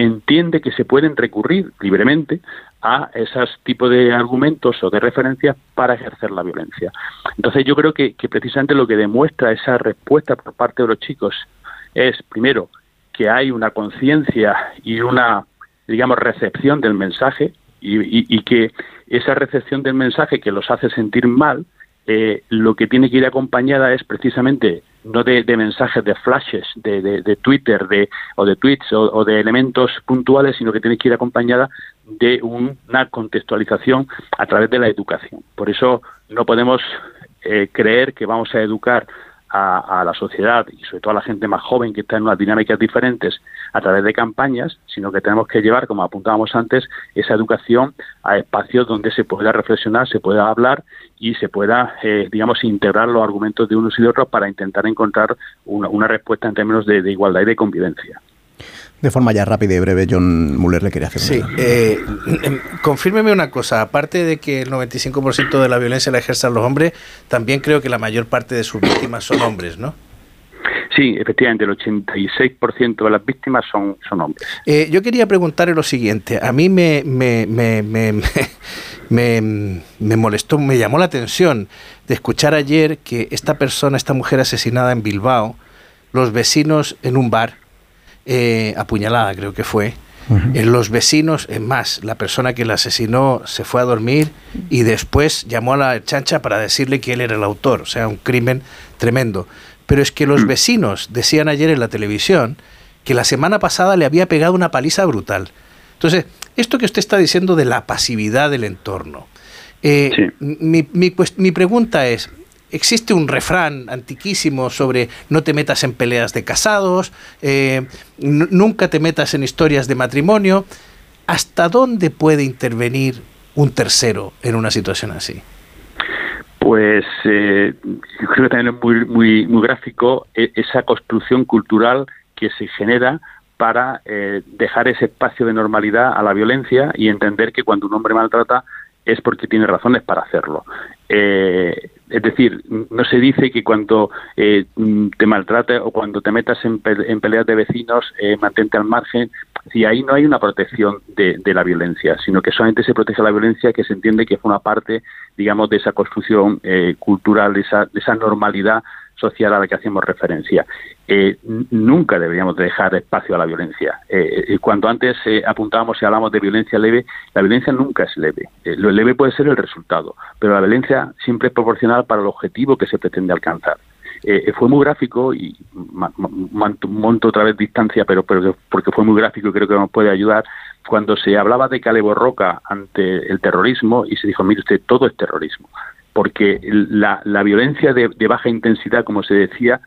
entiende que se pueden recurrir libremente a esos tipos de argumentos o de referencias para ejercer la violencia. Entonces yo creo que, precisamente lo que demuestra esa respuesta por parte de los chicos es, primero, que hay una conciencia y una, digamos, recepción del mensaje y, que esa recepción del mensaje que los hace sentir mal, eh, lo que tiene que ir acompañada es precisamente no de, mensajes, de flashes, de, de, Twitter de, o de tweets o, de elementos puntuales, sino que tiene que ir acompañada de una contextualización a través de la educación. Por eso no podemos eh, creer que vamos a educar a, la sociedad y sobre todo a la gente más joven que está en unas dinámicas diferentes a través de campañas, sino que tenemos que llevar, como apuntábamos antes, esa educación a espacios donde se pueda reflexionar, se pueda hablar y se pueda, eh, digamos, integrar los argumentos de unos y de otros para intentar encontrar una, respuesta en términos de igualdad y de convivencia. De forma ya rápida y breve, John Muller le quería hacer Sí, eh, em, confírmeme una cosa, aparte de que el 95% de la violencia la ejercen los hombres, también creo que la mayor parte de sus víctimas son hombres, ¿no? Sí, efectivamente, el 86% de las víctimas son, son hombres. Eh, yo quería preguntarle lo siguiente. A mí me, me, me, *laughs* me, me, molestó, me llamó la atención de escuchar ayer que esta persona, esta mujer asesinada en Bilbao, los vecinos en un bar eh, apuñalada, creo que fue. En los vecinos, es más, la persona que la asesinó se fue a dormir y después llamó a la chancha para decirle que él era el autor, o sea, un crimen tremendo. Pero es que los mm. vecinos decían ayer en la televisión que la semana pasada le había pegado una paliza brutal. Entonces, esto que usted está diciendo de la pasividad del entorno, eh, mi, mi, pues, mi pregunta es, existe un refrán antiquísimo sobre no te metas en peleas de casados, eh, nunca te metas en historias de matrimonio. ¿Hasta dónde puede intervenir un tercero en una situación así? Pues eh, yo creo que también es muy, muy, muy gráfico e, esa construcción cultural que se genera para eh, dejar ese espacio de normalidad a la violencia y entender que cuando un hombre maltrata es porque tiene razones para hacerlo. Eh, es decir, no se dice que cuando eh, te maltrate o cuando te metas en, peleas de vecinos, eh, mantente al margen. Si ahí no hay una protección de, la violencia, sino que solamente se protege la violencia que se entiende que es una parte, digamos, de esa construcción eh, cultural, de esa, de esa normalidad social a la que hacemos referencia. Eh, nunca deberíamos dejar espacio a la violencia. Eh, eh, cuando antes apuntábamos y hablamos de violencia leve, la violencia nunca es leve. lo leve puede ser el resultado, pero la violencia siempre es proporcional para el objetivo que se pretende alcanzar. fue muy gráfico y monto otra vez distancia, pero, pero porque fue muy gráfico y creo que nos puede ayudar cuando se hablaba de Calebo Roca ante el terrorismo y se dijo, mire usted, todo es terrorismo porque la, violencia de, baja intensidad, como se decía,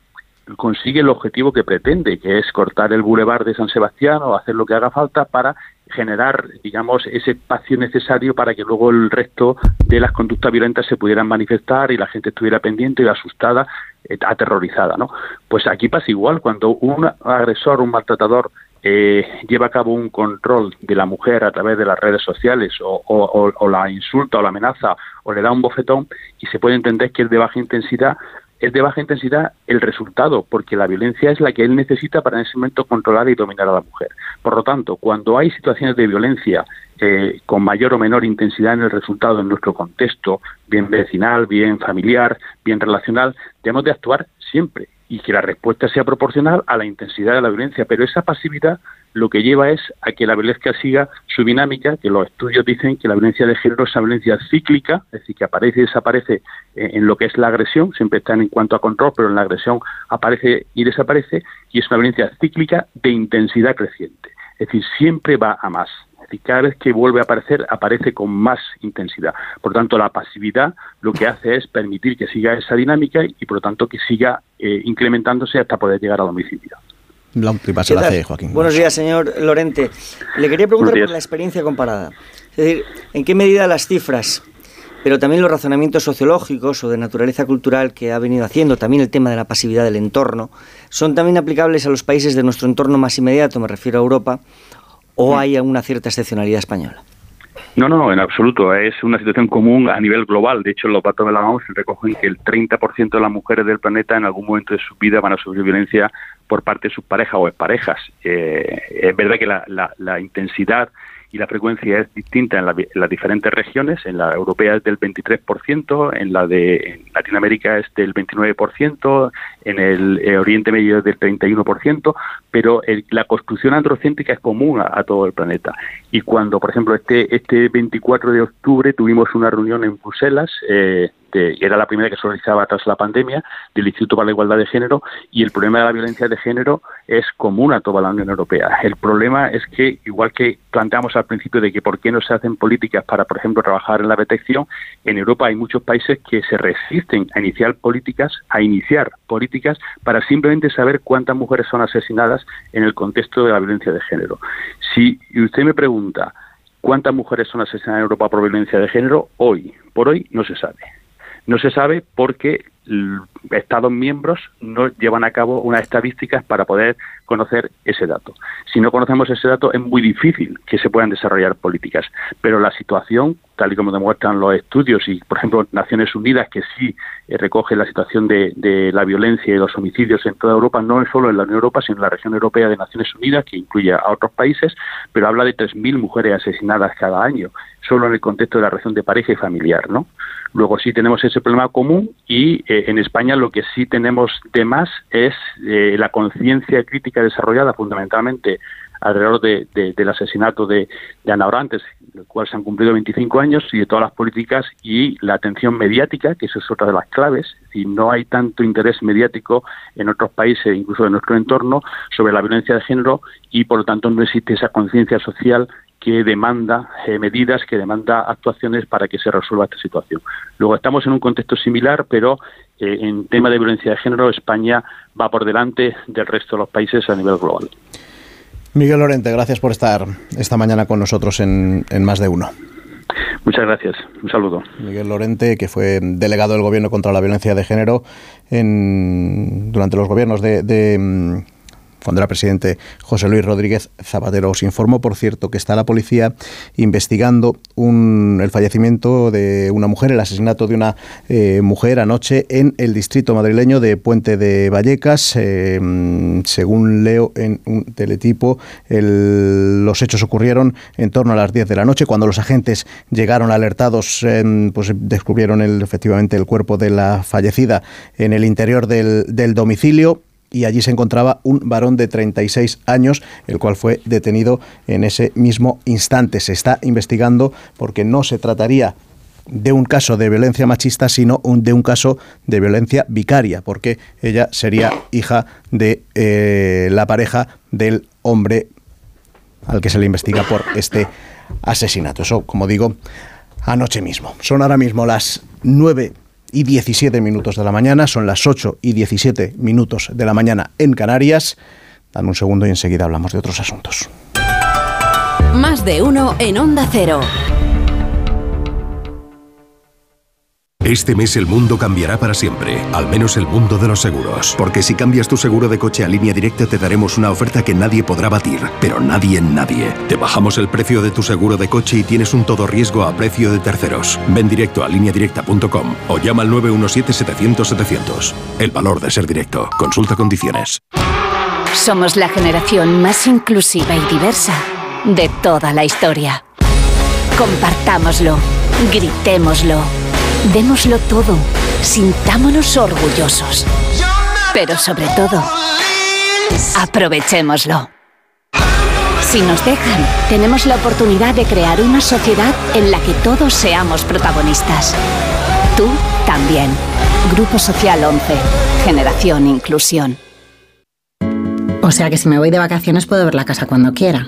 consigue el objetivo que pretende, que es cortar el bulevar de San Sebastián o hacer lo que haga falta para generar, digamos, ese espacio necesario para que luego el resto de las conductas violentas se pudieran manifestar y la gente estuviera pendiente y asustada, eh, aterrorizada, ¿no? Pues aquí pasa igual, cuando un agresor, un maltratador eh, lleva a cabo un control de la mujer a través de las redes sociales o, la insulta o la amenaza o le da un bofetón y se puede entender que es de baja intensidad, es de baja intensidad el resultado, porque la violencia es la que él necesita para en ese momento controlar y dominar a la mujer. Por lo tanto, cuando hay situaciones de violencia eh, con mayor o menor intensidad en el resultado en nuestro contexto, bien vecinal, bien familiar, bien relacional, debemos de actuar siempre y que la respuesta sea proporcional a la intensidad de la violencia. Pero esa pasividad lo que lleva es a que la violencia siga su dinámica, que los estudios dicen que la violencia de género es una violencia cíclica, es decir, que aparece y desaparece en lo que es la agresión, siempre están en cuanto a control, pero en la agresión aparece y desaparece, y es una violencia cíclica de intensidad creciente. Es decir, siempre va a más y cada vez que vuelve a aparecer, aparece con más intensidad. Por tanto, la pasividad lo que hace es permitir que siga esa dinámica y, por lo tanto, que siga eh, incrementándose hasta poder llegar a domicilio. Buenos días, señor Lorente. Le quería preguntar por la experiencia comparada. Es decir, ¿en qué medida las cifras, pero también los razonamientos sociológicos o de naturaleza cultural que ha venido haciendo, también el tema de la pasividad del entorno, son también aplicables a los países de nuestro entorno más inmediato, me refiero a Europa, o hay una cierta excepcionalidad española? No, no, en absoluto. Es una situación común a nivel global. De hecho, los datos de la OMS recogen que el 30% de las mujeres del planeta en algún momento de su vida van a sufrir violencia por parte de sus parejas o exparejas. Eh, es verdad que la, la, la intensidad y la frecuencia es distinta en, las diferentes regiones. En la europea es del 23%, en la de Latinoamérica es del 29%, en el eh, Oriente Medio es del 31%, pero la construcción androcéntrica es común a, todo el planeta. Y cuando, por ejemplo, este, este 24 de octubre tuvimos una reunión en Bruselas, eh, era la primera que se realizaba tras la pandemia del Instituto para la Igualdad de Género y el problema de la violencia de género es común a toda la Unión Europea. El problema es que, igual que planteamos al principio de que por qué no se hacen políticas para, por ejemplo, trabajar en la detección, en Europa hay muchos países que se resisten a iniciar políticas, a iniciar políticas para simplemente saber cuántas mujeres son asesinadas en el contexto de la violencia de género. Si usted me pregunta cuántas mujeres son asesinadas en Europa por violencia de género, hoy, por hoy, no se sabe. No se sabe porque Estados miembros no llevan a cabo unas estadísticas para poder conocer ese dato. Si no conocemos ese dato, es muy difícil que se puedan desarrollar políticas. Pero la situación, tal y como demuestran los estudios y, por ejemplo, Naciones Unidas, que sí eh, recoge la situación de, la violencia y los homicidios en toda Europa, no solo en la Unión Europea, sino en la región europea de Naciones Unidas, que incluye a otros países, pero habla de 3.000 mujeres asesinadas cada año, solo en el contexto de la relación de pareja y familiar, ¿no? Luego sí tenemos ese problema común y eh, en España lo que sí tenemos de más es eh, la conciencia crítica desarrollada fundamentalmente alrededor del asesinato de, Ana Orantes, del cual se han cumplido 25 años, y de todas las políticas y la atención mediática, que eso es otra de las claves. Y no hay tanto interés mediático en otros países, incluso en nuestro entorno, sobre la violencia de género y, por lo tanto, no existe esa conciencia social que demanda eh, medidas, que demanda actuaciones para que se resuelva esta situación. Luego estamos en un contexto similar, pero eh, en tema de violencia de género España va por delante del resto de los países a nivel global. Miguel Lorente, gracias por estar esta mañana con nosotros en, Más de Uno. Muchas gracias. Un saludo. Miguel Lorente, que fue delegado del Gobierno contra la Violencia de Género en, durante los gobiernos de, de cuando era presidente José Luis Rodríguez Zapatero. Os informó, por cierto, que está la policía investigando el fallecimiento de una mujer, el asesinato de una eh, mujer anoche en el distrito madrileño de Puente de Vallecas. Eh, según leo en un teletipo, los hechos ocurrieron en torno a las 10 de la noche. Cuando los agentes llegaron alertados, pues descubrieron efectivamente el cuerpo de la fallecida en el interior del domicilio y allí se encontraba un varón de 36 años, el cual fue detenido en ese mismo instante. Se está investigando porque no se trataría de un caso de violencia machista, sino de un caso de violencia vicaria, porque ella sería hija de eh, la pareja del hombre al que se le investiga por este asesinato. Eso, como digo, anoche mismo. Son ahora mismo las 9 y 17 minutos de la mañana, son las 8 y 17 minutos de la mañana en Canarias. Dame un segundo y enseguida hablamos de otros asuntos. Más de uno en Onda Cero. Este mes el mundo cambiará para siempre, al menos el mundo de los seguros. Porque si cambias tu seguro de coche a línea directa te daremos una oferta que nadie podrá batir, pero nadie en nadie. Te bajamos el precio de tu seguro de coche y tienes un todo riesgo a precio de terceros. Ven directo a lineadirecta.com o llama al 917-700-700. El valor de ser directo. Consulta condiciones. Somos la generación más inclusiva y diversa de toda la historia. Compartámoslo, gritémoslo Démoslo todo, sintámonos orgullosos. Pero sobre todo, aprovechémoslo. Si nos dejan, tenemos la oportunidad de crear una sociedad en la que todos seamos protagonistas. Tú también. Grupo Social 11. Generación Inclusión. O sea que si me voy de vacaciones puedo ver la casa cuando quiera.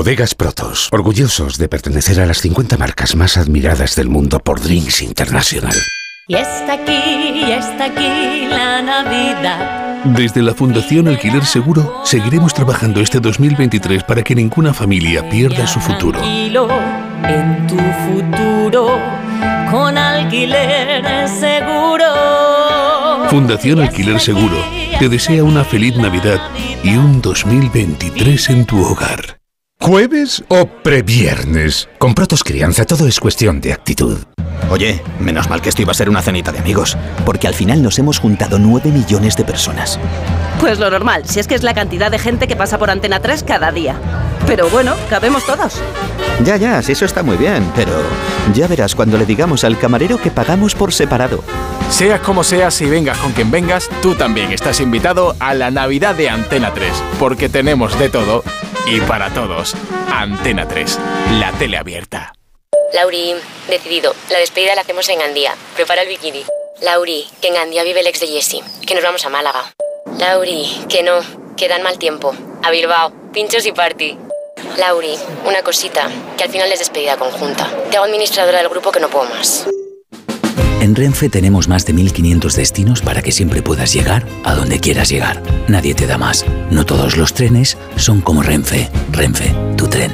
Bodegas Protos, orgullosos de pertenecer a las 50 marcas más admiradas del mundo por Drinks International. Y está aquí, y está aquí la Navidad. Desde la Fundación Alquiler Seguro seguiremos trabajando este 2023 para que ninguna familia pierda su futuro. en tu futuro con Alquiler Seguro. Fundación Alquiler Seguro te desea una feliz Navidad y un 2023 en tu hogar. ¿Jueves o previernes? Con Protos Crianza todo es cuestión de actitud. Oye, menos mal que esto iba a ser una cenita de amigos, porque al final nos hemos juntado 9 millones de personas. Pues lo normal, si es que es la cantidad de gente que pasa por Antena 3 cada día. Pero bueno, cabemos todos. Ya, ya, si eso está muy bien, pero ya verás cuando le digamos al camarero que pagamos por separado. Seas como seas y vengas con quien vengas, tú también estás invitado a la Navidad de Antena 3, porque tenemos de todo y para todos. Antena 3, la tele abierta. Lauri, decidido. La despedida la hacemos en Gandía. Prepara el bikini. Lauri, que en Gandía vive el ex de Jesse. Que nos vamos a Málaga. Lauri, que no. Que dan mal tiempo. A Bilbao. Pinchos y party. Lauri, una cosita. Que al final es despedida conjunta. Te hago administradora del grupo que no puedo más. En Renfe tenemos más de 1500 destinos para que siempre puedas llegar a donde quieras llegar. Nadie te da más. No todos los trenes son como Renfe. Renfe, tu tren.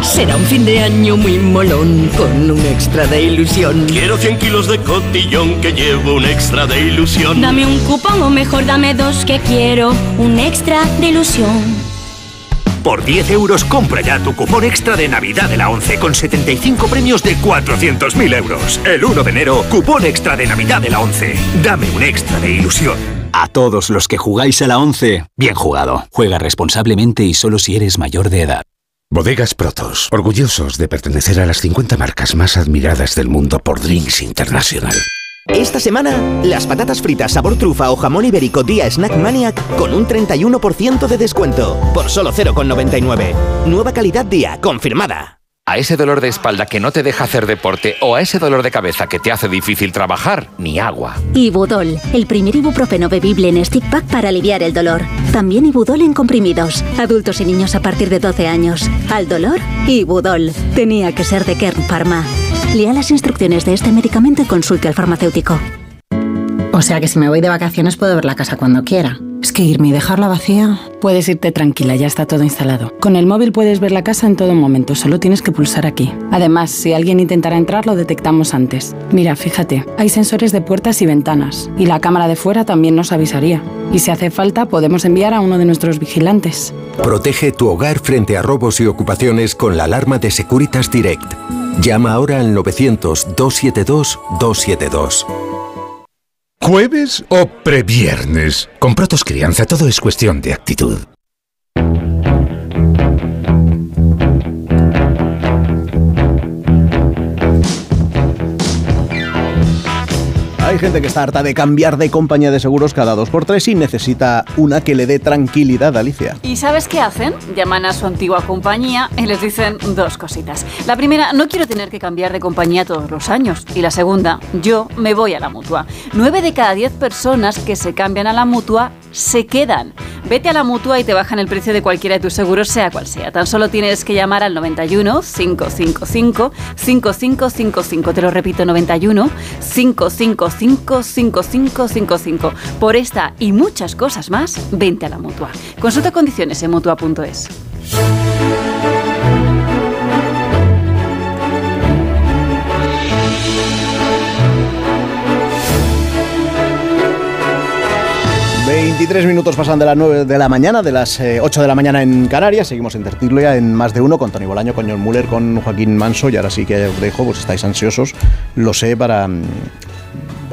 Será un fin de año muy molón con un extra de ilusión. Quiero 100 kilos de cotillón que llevo un extra de ilusión. Dame un cupón o mejor dame dos que quiero un extra de ilusión. Por 10 euros compra ya tu cupón extra de Navidad de la 11 con 75 premios de 400.000 euros. El 1 de enero, cupón extra de Navidad de la 11. Dame un extra de ilusión. A todos los que jugáis a la 11, bien jugado. Juega responsablemente y solo si eres mayor de edad. Bodegas Protos, orgullosos de pertenecer a las 50 marcas más admiradas del mundo por Drinks International. Esta semana, las patatas fritas sabor trufa o jamón ibérico día Snack Maniac con un 31% de descuento, por solo 0,99. Nueva calidad día, confirmada. A ese dolor de espalda que no te deja hacer deporte o a ese dolor de cabeza que te hace difícil trabajar, ni agua. Ibudol, el primer ibuprofeno bebible en stick pack para aliviar el dolor. También Ibudol en comprimidos. Adultos y niños a partir de 12 años. Al dolor, Ibudol. Tenía que ser de Kern Pharma. Lea las instrucciones de este medicamento y consulte al farmacéutico. O sea que si me voy de vacaciones puedo ver la casa cuando quiera. Es que irme y dejarla vacía. Puedes irte tranquila, ya está todo instalado. Con el móvil puedes ver la casa en todo momento, solo tienes que pulsar aquí. Además, si alguien intentara entrar, lo detectamos antes. Mira, fíjate, hay sensores de puertas y ventanas, y la cámara de fuera también nos avisaría. Y si hace falta, podemos enviar a uno de nuestros vigilantes. Protege tu hogar frente a robos y ocupaciones con la alarma de Securitas Direct. Llama ahora al 900-272-272. ¿Jueves o previernes? Con Protos Crianza todo es cuestión de actitud. Hay gente que está harta de cambiar de compañía de seguros cada dos por tres y necesita una que le dé tranquilidad, Alicia. ¿Y sabes qué hacen? Llaman a su antigua compañía y les dicen dos cositas. La primera, no quiero tener que cambiar de compañía todos los años. Y la segunda, yo me voy a la mutua. Nueve de cada diez personas que se cambian a la mutua se quedan. Vete a la mutua y te bajan el precio de cualquiera de tus seguros, sea cual sea. Tan solo tienes que llamar al 91 555 5555. Te lo repito, 91 555 5555. Por esta y muchas cosas más, vente a la mutua. Consulta condiciones en mutua.es. 23 minutos pasan de las 9 de la mañana, de las 8 eh, de la mañana en Canarias. Seguimos en tertulia en más de uno con Tony Bolaño, con John Muller, con Joaquín Manso. Y ahora sí que os dejo, pues estáis ansiosos, lo sé, para,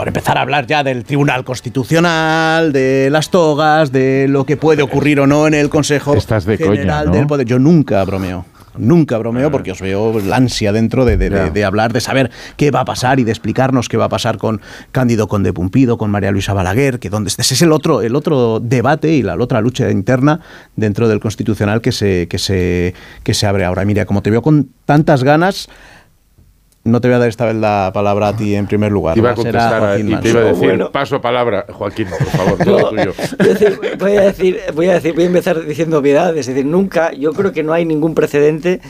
para empezar a hablar ya del Tribunal Constitucional, de las togas, de lo que puede ocurrir o no en el Consejo Estás de General coña, ¿no? del Poder. Yo nunca bromeo. Nunca bromeo porque os veo la ansia dentro de, de- de- Ya. de hablar, de saber qué va a pasar y de explicarnos qué va a pasar con Cándido Conde Pumpido, con María Luisa Balaguer, que donde ese es el otro, el otro debate y la, otra lucha interna dentro del Constitucional que se, que se, que se abre ahora. Mira, como te veo con tantas ganas, no te voy a dar esta vez la palabra a ti en primer lugar. Iba a contestar a- Joaquín y te iba a decir, Bueno, paso palabra, Joaquín, por favor, todo tuyo. *laughs* voy a decir, voy a decir, voy a empezar diciendo obviedades, es decir, nunca, yo creo que no hay ningún precedente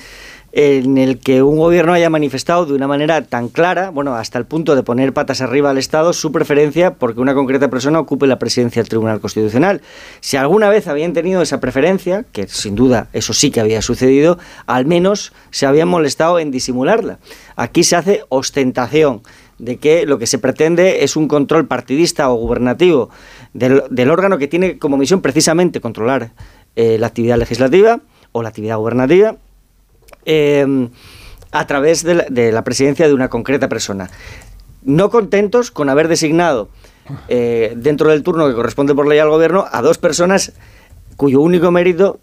en el que un gobierno haya manifestado de una manera tan clara, bueno, hasta el punto de poner patas arriba al Estado, su preferencia porque una concreta persona ocupe la presidencia del Tribunal Constitucional. Si alguna vez habían tenido esa preferencia, que sin duda eso sí que había sucedido, al menos se habían molestado en disimularla. Aquí se hace ostentación de que lo que se pretende es un control partidista o gubernativo del, órgano que tiene como misión precisamente controlar eh, la actividad legislativa o la actividad gubernativa eh, a través de la, presidencia de una concreta persona. No contentos con haber designado eh, dentro del turno que corresponde por ley al gobierno a dos personas cuyo único mérito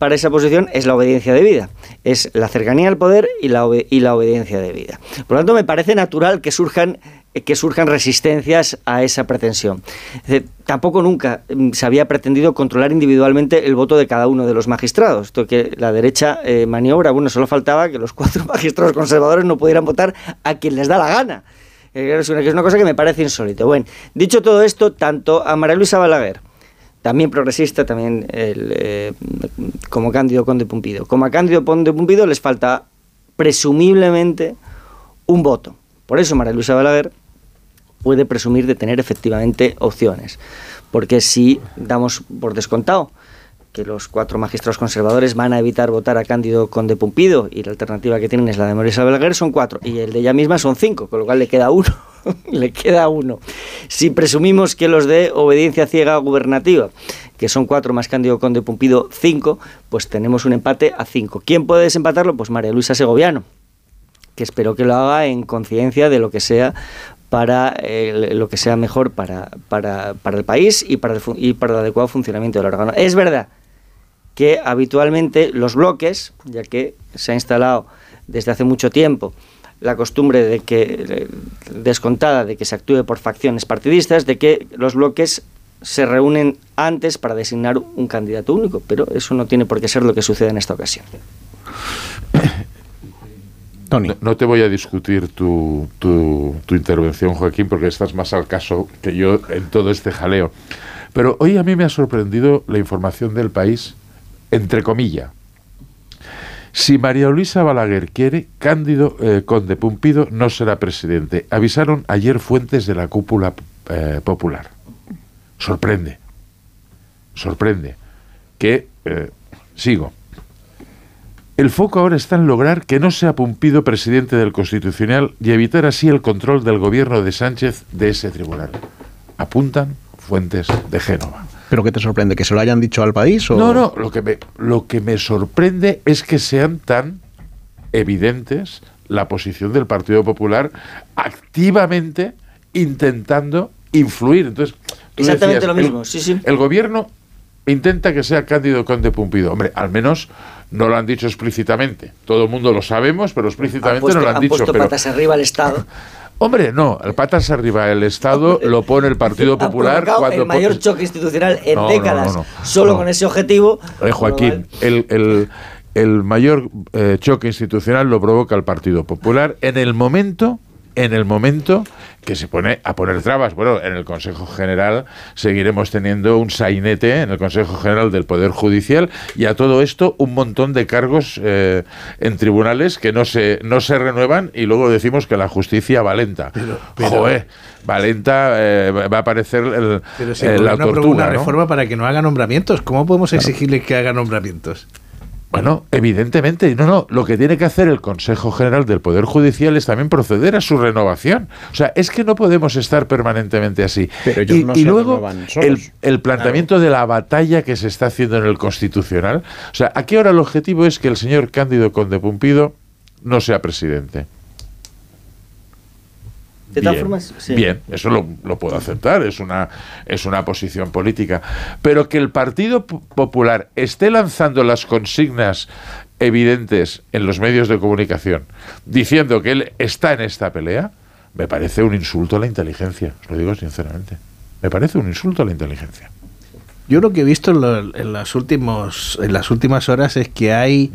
para esa posición es la obediencia de vida. Es la cercanía al poder y la, obediencia de vida. Por lo tanto, me parece natural que surjan surjan resistencias a esa pretensión. tampoco nunca mm, se había pretendido controlar individualmente el voto de cada uno de los magistrados. Esto que la derecha eh, maniobra, bueno, solo faltaba que los *laughs* cuatro magistrados conservadores no pudieran votar a quien les da la gana. Eh, es una cosa que me parece insólito. Bueno, dicho todo esto, tanto a María Luisa Balaguer, también progresista, también eh, como Cándido Conde Pumpido, como a Cándido Conde Pumpido les falta presumiblemente un voto. Por eso María Luisa Balaguer puede presumir de tener efectivamente opciones. Porque si damos por descontado que los cuatro magistrados conservadores van a evitar votar a Cándido Conde Pumpido y la alternativa que tienen es la de María Balaguer, son cuatro y el de ella misma son cinco, con lo cual le queda uno. *laughs* le queda uno. Si presumimos que los de obediencia ciega gubernativa, que son cuatro más Cándido Conde Pumpido, cinco, pues tenemos un empate a cinco. ¿Quién puede desempatarlo? Pues María Luisa Segoviano, que espero que lo haga en conciencia de lo que sea para lo que sea mejor para, para, para el país y para, el, y para el adecuado funcionamiento del órgano. Es verdad que habitualmente los bloques, ya que se ha instalado desde hace mucho tiempo la costumbre de que descontada de que se actúe por facciones partidistas, de que los bloques se reúnen antes para designar un candidato único, pero eso no tiene por qué ser lo que sucede en esta ocasión. *coughs* No, te voy a discutir tu, tu, intervención, Joaquín, porque estás más al caso que yo en todo este jaleo. Pero hoy a mí me ha sorprendido la información del país, entre comillas. Si María Luisa Balaguer quiere, Cándido eh, Conde Pumpido no será presidente. Avisaron ayer fuentes de la cúpula eh, popular. Sorprende. Sorprende. Que, eh, sigo, el foco ahora está en lograr que no sea Pumpido presidente del Constitucional y evitar así el control del gobierno de Sánchez de ese tribunal. Apuntan fuentes de Génova. ¿Pero qué te sorprende? ¿Que se lo hayan dicho al país? O... No, no, lo que, me, lo que me sorprende es que sean tan evidentes la posición del Partido Popular activamente intentando influir. Entonces, Exactamente lo mismo, sí, sí. El gobierno intenta que sea Cándido Conde Pumpido. Hombre, al menos no lo han dicho explícitamente. Todo el mundo lo sabemos, pero explícitamente no lo han, han dicho. Puesto patas arriba el Estado. *laughs* Hombre, no, el patas arriba el Estado lo pone el Partido Popular cuando el mayor choque institucional en décadas, solo con ese objetivo. Eh, Joaquín, el, el, mayor eh, choque institucional lo provoca el Partido Popular en el momento en el momento que se pone a poner trabas. Bueno, en el Consejo General seguiremos teniendo un sainete en el Consejo General del Poder Judicial y a todo esto un montón de cargos eh, en tribunales que no se, no se renuevan y luego decimos que la justicia va lenta. Pero, Valenta eh, va a aparecer el, pero si la tortura. una reforma para que no haga nombramientos. ¿Cómo podemos exigirle que haga nombramientos? Bueno, evidentemente, no, no, lo que tiene que hacer el Consejo General del Poder Judicial es también proceder a su renovación. O sea, es que no podemos estar permanentemente así. y, luego el, planteamiento de la batalla que se está haciendo en el Constitucional. O sea, aquí ahora el objetivo es que el señor Cándido Conde Pumpido no sea presidente. De todas formas, bien, eso lo, puedo aceptar, es una, es una posición política. Pero que el Partido Popular esté lanzando las consignas evidentes en los medios de comunicación diciendo que él está en esta pelea, me parece un insulto a la inteligencia, os lo digo sinceramente. Me parece un insulto a la inteligencia. Yo lo que he visto en, las, últimos, en las últimas horas es que hay,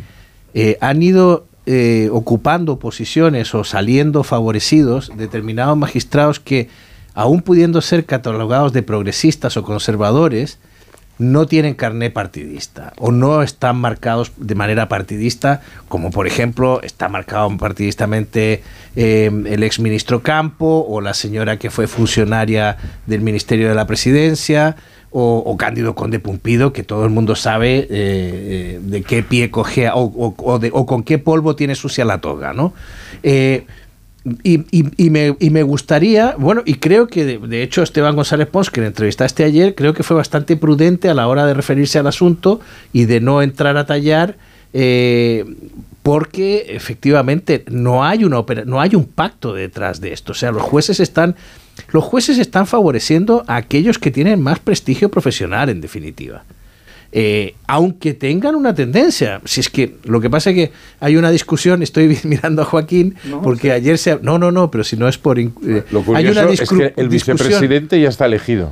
eh, han ido eh, ocupando posiciones o saliendo favorecidos determinados magistrados que, aún pudiendo ser catalogados de progresistas o conservadores, no tienen carné partidista o no están marcados de manera partidista, como por ejemplo está marcado partidistamente eh, el exministro Campo o la señora que fue funcionaria del Ministerio de la Presidencia o, Cándido Conde Pumpido, que todo el mundo sabe eh, eh, de qué pie cogea o, o, con qué polvo tiene sucia la toga, ¿no? Eh, y, me, gustaría, bueno, y creo que de, hecho Esteban González Pons, que le entrevistaste ayer, creo que fue bastante prudente a la hora de referirse al asunto y de no entrar a tallar. Eh, porque efectivamente no hay una no hay un pacto detrás de esto. O sea, los jueces están los jueces están favoreciendo a aquellos que tienen más prestigio profesional, en definitiva. Eh, aunque tengan una tendencia. Si es que lo que pasa es que hay una discusión, estoy *laughs* mirando a Joaquín, porque ayer se... No, no, no, pero si no es por... Eh, lo hay una es que el vicepresidente ya está elegido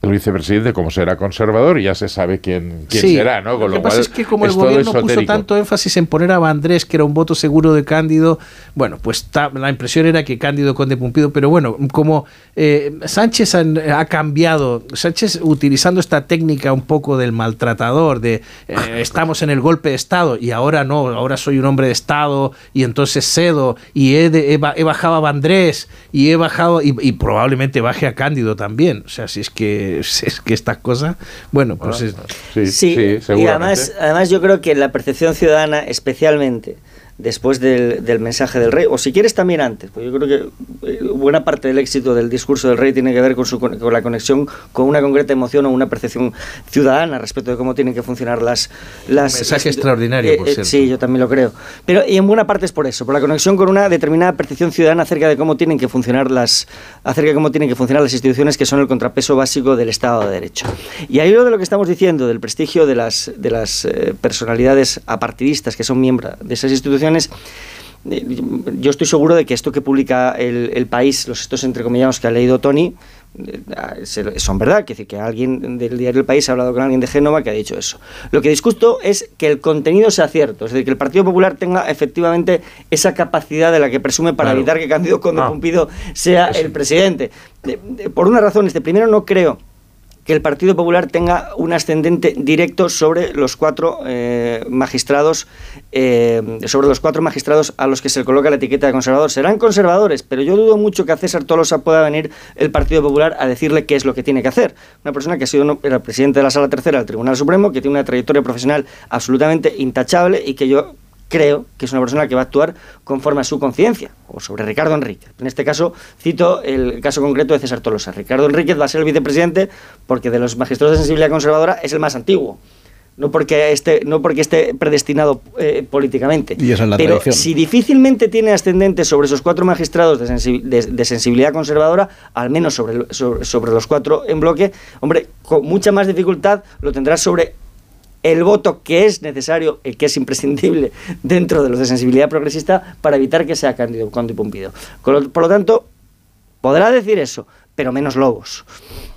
el vicepresidente, como será conservador, ya se sabe quién, quién será, ¿no? lo, que pasa es que como el gobierno puso tanto énfasis en poner a Vandrés, que era un voto seguro de Cándido, bueno, pues la impresión era que Cándido Conde Pumpido, pero bueno, como eh, Sánchez ha, cambiado, Sánchez utilizando esta técnica un poco del maltratador, de eh, *laughs* estamos en el golpe de Estado y ahora no, ahora soy un hombre de Estado y entonces cedo y he, he, bajado a Vandrés y he bajado y, y probablemente baje a Cándido también, o sea, si es que *laughs* es, que estas cosas, bueno, pues sí, sí, y además, además yo creo que la percepción ciudadana especialmente después del, del, mensaje del rey, o si quieres también antes, pues yo creo que eh, buena parte del éxito del discurso del rey tiene que ver con, su, con la conexión con una concreta emoción o una percepción ciudadana respecto de cómo tienen que funcionar las... las Un mensaje extraordinario, por eh, cierto. Sí, yo también lo creo. Pero y en buena parte es por eso, por la conexión con una determinada percepción ciudadana acerca de cómo tienen que funcionar las acerca de cómo tienen que funcionar las instituciones que son el contrapeso básico del Estado de Derecho. Y ahí lo de lo que estamos diciendo, del prestigio de las, de las eh, personalidades apartidistas que son miembros de esas instituciones, eh, yo estoy seguro de que esto que publica el, país, los estos entrecomillados que ha leído Tony, eh, son verdad, que decir que alguien del diario El País ha hablado con alguien de Génova que ha dicho eso. Lo que discuto es que el contenido sea cierto, es decir, que el Partido Popular tenga efectivamente esa capacidad de la que presume para evitar que Cándido Conde ah. sea el presidente. Por una razón, este primero no creo que el Partido Popular tenga un ascendente directo sobre los cuatro eh, magistrados, eh, sobre los cuatro magistrados a los que se coloca la etiqueta de conservador. Serán conservadores, pero yo dudo mucho que a César Tolosa pueda venir el Partido Popular a decirle qué es lo que tiene que hacer. Una persona que ha sido presidente de la Sala Tercera del Tribunal Supremo, que tiene una trayectoria profesional absolutamente intachable y que yo creo que es una persona que va a actuar conforme a su conciencia, o sobre Ricardo Enríquez. En este caso, cito el caso concreto de César Tolosa. Ricardo Enríquez va a ser el vicepresidente porque de los magistrados de sensibilidad conservadora es el más antiguo. No porque esté, no porque esté predestinado eh, políticamente. Pero si difícilmente tiene ascendente sobre esos cuatro magistrados de, sensibilidad conservadora, al menos sobre, sobre, sobre los cuatro en bloque, hombre, con mucha más dificultad lo tendrá sobre el voto que es necesario, que es imprescindible *laughs* dentro de los de sensibilidad progresista para evitar que sea Cándido. Por lo tanto, podrá decir eso, pero menos lobos.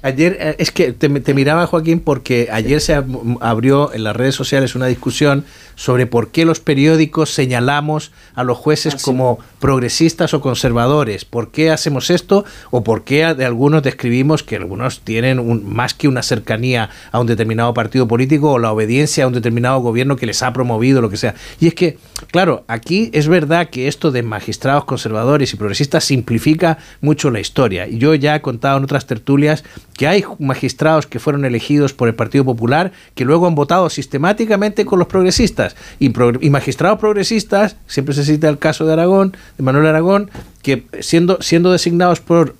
Ayer, eh, es que te, miraba Joaquín porque ayer se abrió en las redes sociales una discusión sobre por qué los periódicos señalamos a los jueces ah, como progresistas o conservadores, por qué hacemos esto o por qué de algunos describimos que algunos tienen un, más que una cercanía a un determinado partido político o la obediencia a un determinado gobierno que les ha promovido, lo que sea. Y es que, claro, aquí es verdad que esto de magistrados conservadores y progresistas simplifica mucho la historia. Y yo ya he contado en otras tertulias que hay magistrados que fueron elegidos por el Partido Popular que luego han votado sistemáticamente con los progresistas y, magistrados progresistas, siempre se cita el caso de Aragón, de Manuel Aragón, que siendo, siendo designados por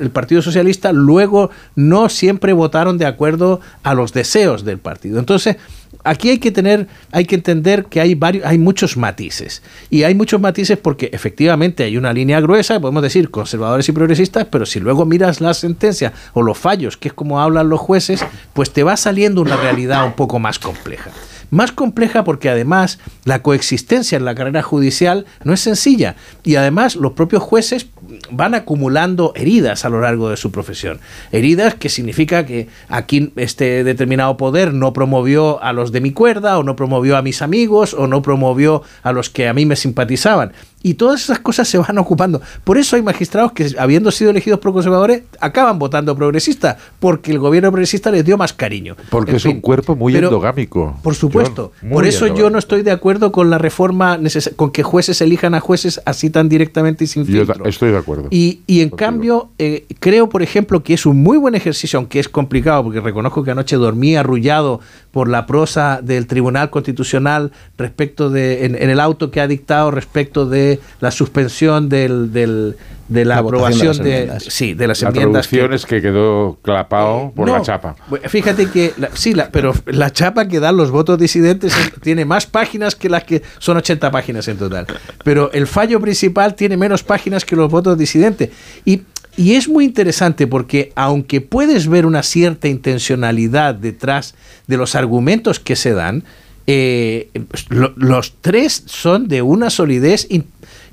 el Partido Socialista, luego no siempre votaron de acuerdo a los deseos del partido. Entonces, aquí hay que tener, hay que entender que hay varios, hay muchos matices. Y hay muchos matices porque efectivamente hay una línea gruesa, podemos decir conservadores y progresistas, pero si luego miras la sentencia o los fallos, que es como hablan los jueces, pues te va saliendo una realidad un poco más compleja. Más compleja porque además la coexistencia en la carrera judicial no es sencilla y además los propios jueces van acumulando heridas a lo largo de su profesión. Heridas que significa que aquí este determinado poder no promovió a los de mi cuerda o no promovió a mis amigos o no promovió a los que a mí me simpatizaban. Y todas esas cosas se van ocupando. Por eso hay magistrados que, habiendo sido elegidos por conservadores, acaban votando progresista, porque el gobierno progresista les dio más cariño. Porque es un cuerpo muy endogámico. Por supuesto. por eso yo no estoy de acuerdo con la reforma, con que jueces elijan a jueces así tan directamente y sin filtro. Yo estoy de acuerdo. Y, y en cambio, eh, creo, por ejemplo, que es un muy buen ejercicio, aunque es complicado, porque reconozco que anoche dormí arrullado por la prosa del Tribunal Constitucional respecto de, en el auto que ha dictado respecto de de la suspensión del, del de la, aprobación de, sí, de las la enmiendas. que, que quedó clapado eh, por la chapa. Fíjate que, sí, la, pero la chapa que dan los votos disidentes tiene más páginas que las que son 80 páginas en total. Pero el fallo principal tiene menos páginas que los votos disidentes. Y y es muy interesante porque aunque puedes ver una cierta intencionalidad detrás de los argumentos que se dan, eh, los tres son de una solidez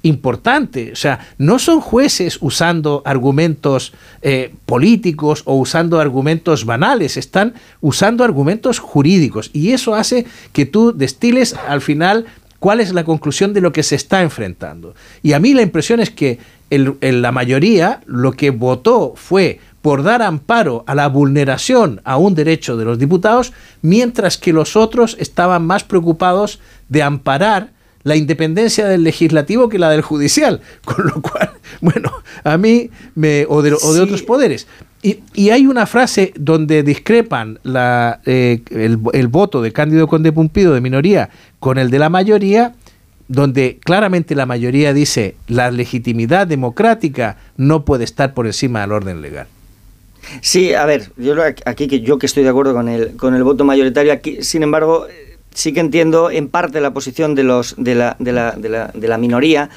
importante. O sea, no son jueces usando argumentos eh, políticos o usando argumentos banales, están usando argumentos jurídicos. Y eso hace que tú destiles al final cuál es la conclusión de lo que se está enfrentando. Y a mí la impresión es que en la mayoría lo que votó fue por dar amparo a la vulneración a un derecho de los diputados, mientras que los otros estaban más preocupados de amparar la independencia del legislativo que la del judicial, *laughs* con lo cual, bueno, a mí me, o de, otros poderes. Y, hay una frase donde discrepan la, eh, el, el, voto de Cándido Conde Pumpido de minoría con el de la mayoría, donde claramente la mayoría dice la legitimidad democrática no puede estar por encima del orden legal. Sí, a ver, yo aquí que yo que estoy de acuerdo con el con el voto mayoritario aquí, sin embargo, sí que entiendo en parte la posición de, los, de, la, de, la, de, la, de la minoría,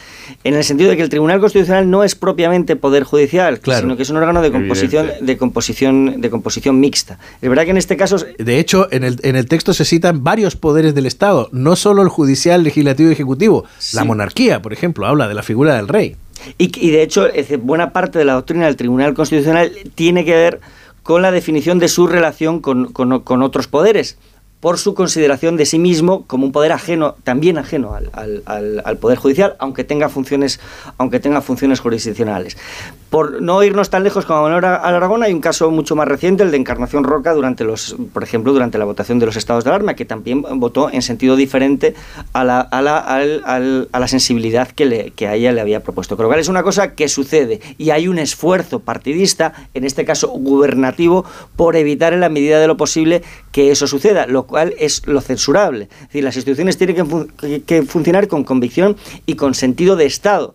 en el sentido de que el Tribunal Constitucional no es propiamente poder judicial, sino que es un órgano de composición, de composición, de composición mixta. Es verdad que en este caso... De hecho, en el, en el texto se citan varios poderes del Estado, no solo el judicial, legislativo y ejecutivo. La monarquía, por ejemplo, habla de la figura del rey. Y, y de hecho, buena parte de la doctrina del Tribunal Constitucional tiene que ver con la definición de su relación con, con, con otros poderes por su consideración de sí mismo como un poder ajeno, también ajeno al, al, Poder Judicial, aunque tenga funciones, aunque tenga funciones jurisdiccionales. Por no irnos tan lejos como Manuel Aragón, hay un caso mucho más reciente, el de Encarnación Roca, durante los, por ejemplo, durante la votación de los estados de alarma, que también votó en sentido diferente a la, a la, sensibilidad que, le, que a ella le había propuesto. Lo cual es una cosa que sucede y hay un esfuerzo partidista, en este caso gubernativo, por evitar en la medida de lo posible que eso suceda, lo cual es lo censurable. Es decir, las instituciones tienen que, funcionar con convicción y con sentido de Estado.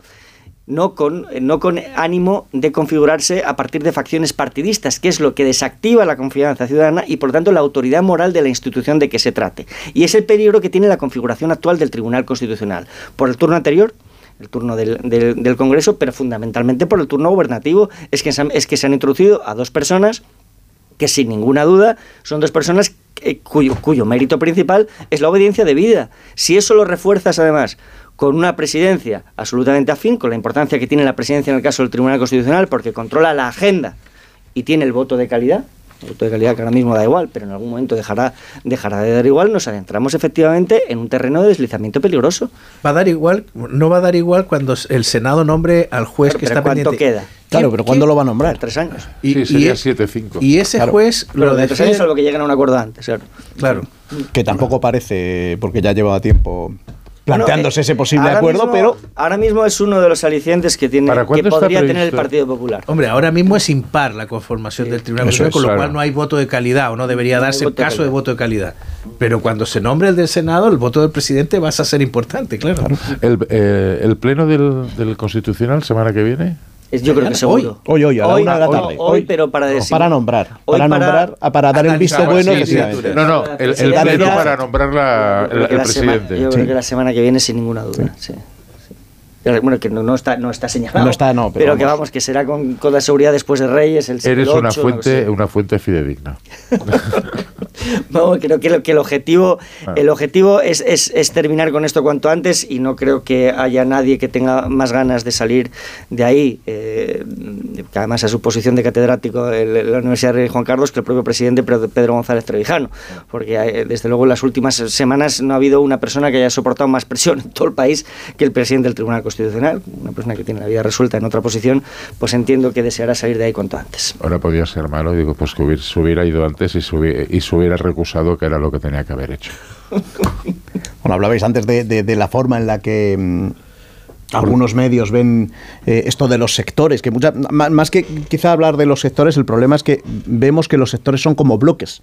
No con, no con ánimo de configurarse a partir de facciones partidistas, que es lo que desactiva la confianza ciudadana y por tanto la autoridad moral de la institución de que se trate. Y es el peligro que tiene la configuración actual del Tribunal Constitucional. Por el turno anterior, el turno del, del, Congreso, pero fundamentalmente por el turno gubernativo, es que, es que se han introducido a dos personas que sin ninguna duda son dos personas cuyo, cuyo mérito principal es la obediencia debida. Si eso lo refuerzas además con una presidencia absolutamente afín, con la importancia que tiene la presidencia en el caso del Tribunal Constitucional, porque controla la agenda y tiene el voto de calidad, el voto de calidad que ahora mismo da igual, pero en algún momento dejará, dejará de dar igual, nos adentramos efectivamente en un terreno de deslizamiento peligroso. Va a dar igual, no va a dar igual cuando el Senado nombre al juez que está ¿cuánto queda? Claro, pero ¿cuándo lo va a nombrar? Tres años. Y, sí, sería 7-5. Y ese juez lo de tres años salvo que lleguen a un acuerdo antes, claro. Claro. Que tampoco parece, porque ya lleva tiempo planteándose ese posible acuerdo, pero ahora mismo es uno de los alicientes que tiene que podría tener el Partido Popular. Hombre, ahora mismo es impar la conformación del Tribunal Constitucional, con lo cual no hay voto de calidad o no debería darse el caso de, voto de calidad. Pero cuando se nombre el del Senado, el voto del presidente va a ser importante, claro. El, eh, el pleno del, del Constitucional semana que viene yo creo que seguro. Hoy, hoy, a la una de la tarde. Hoy, pero para decir. Para nombrar. para nombrar, para, dar el visto bueno. no, no, el, el pleno para nombrar la, el, presidente. yo creo que la semana que viene, sin ninguna duda. Sí. Bueno, que no, está, no está señalado. No está, no, pero, que vamos, que será con, con la seguridad después de Reyes. El Eres una, fuente, una fuente fidedigna. *laughs* no, creo que, que el objetivo, ah. el objetivo es, es, es, terminar con esto cuanto antes y no creo que haya nadie que tenga más ganas de salir de ahí. Eh, que además a su posición de catedrático en la Universidad de Juan Carlos que el propio presidente Pedro González Trevijano. Porque eh, desde luego en las últimas semanas no ha habido una persona que haya soportado más presión en todo el país que el presidente del Tribunal Constitucional Constitucional, una persona que tiene la vida resuelta en otra posición, pues entiendo que deseará salir de ahí cuanto antes. Ahora podía ser malo, digo, pues que hubiera, se hubiera ido antes y se hubiera, recusado, que era lo que tenía que haber hecho. *laughs* bueno, hablabais antes de, la forma en la que... Mm, algunos medios ven eh, esto de los sectores, que mucha, más que quizá hablar de los sectores, el problema es que vemos que los sectores son como bloques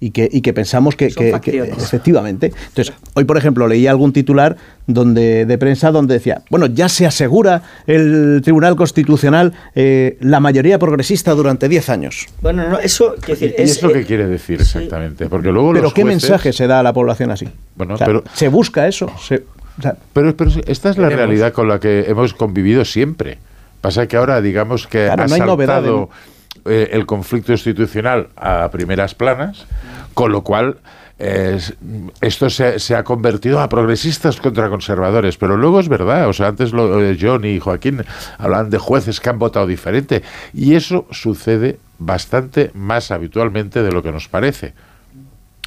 y que, y que pensamos que, efectivamente. Entonces, hoy, por ejemplo, leí algún titular donde de prensa donde decía, bueno, ya se asegura el Tribunal Constitucional eh, la mayoría progresista durante 10 años. Bueno, no, eso... Decir, ¿Y eso qué quiere decir exactamente? Porque luego Pero ¿qué mensaje se da a la población así? Bueno, pero... ¿Se busca eso? pero, pero esta es la realidad con la que hemos convivido siempre. Pasa que ahora, digamos que ha saltado eh, el conflicto institucional a primeras planas, con lo cual esto se, ha convertido a progresistas contra conservadores, pero luego es verdad, o sea, antes lo, eh, John y Joaquín hablan de jueces que han votado diferente, y eso sucede bastante más habitualmente de lo que nos parece.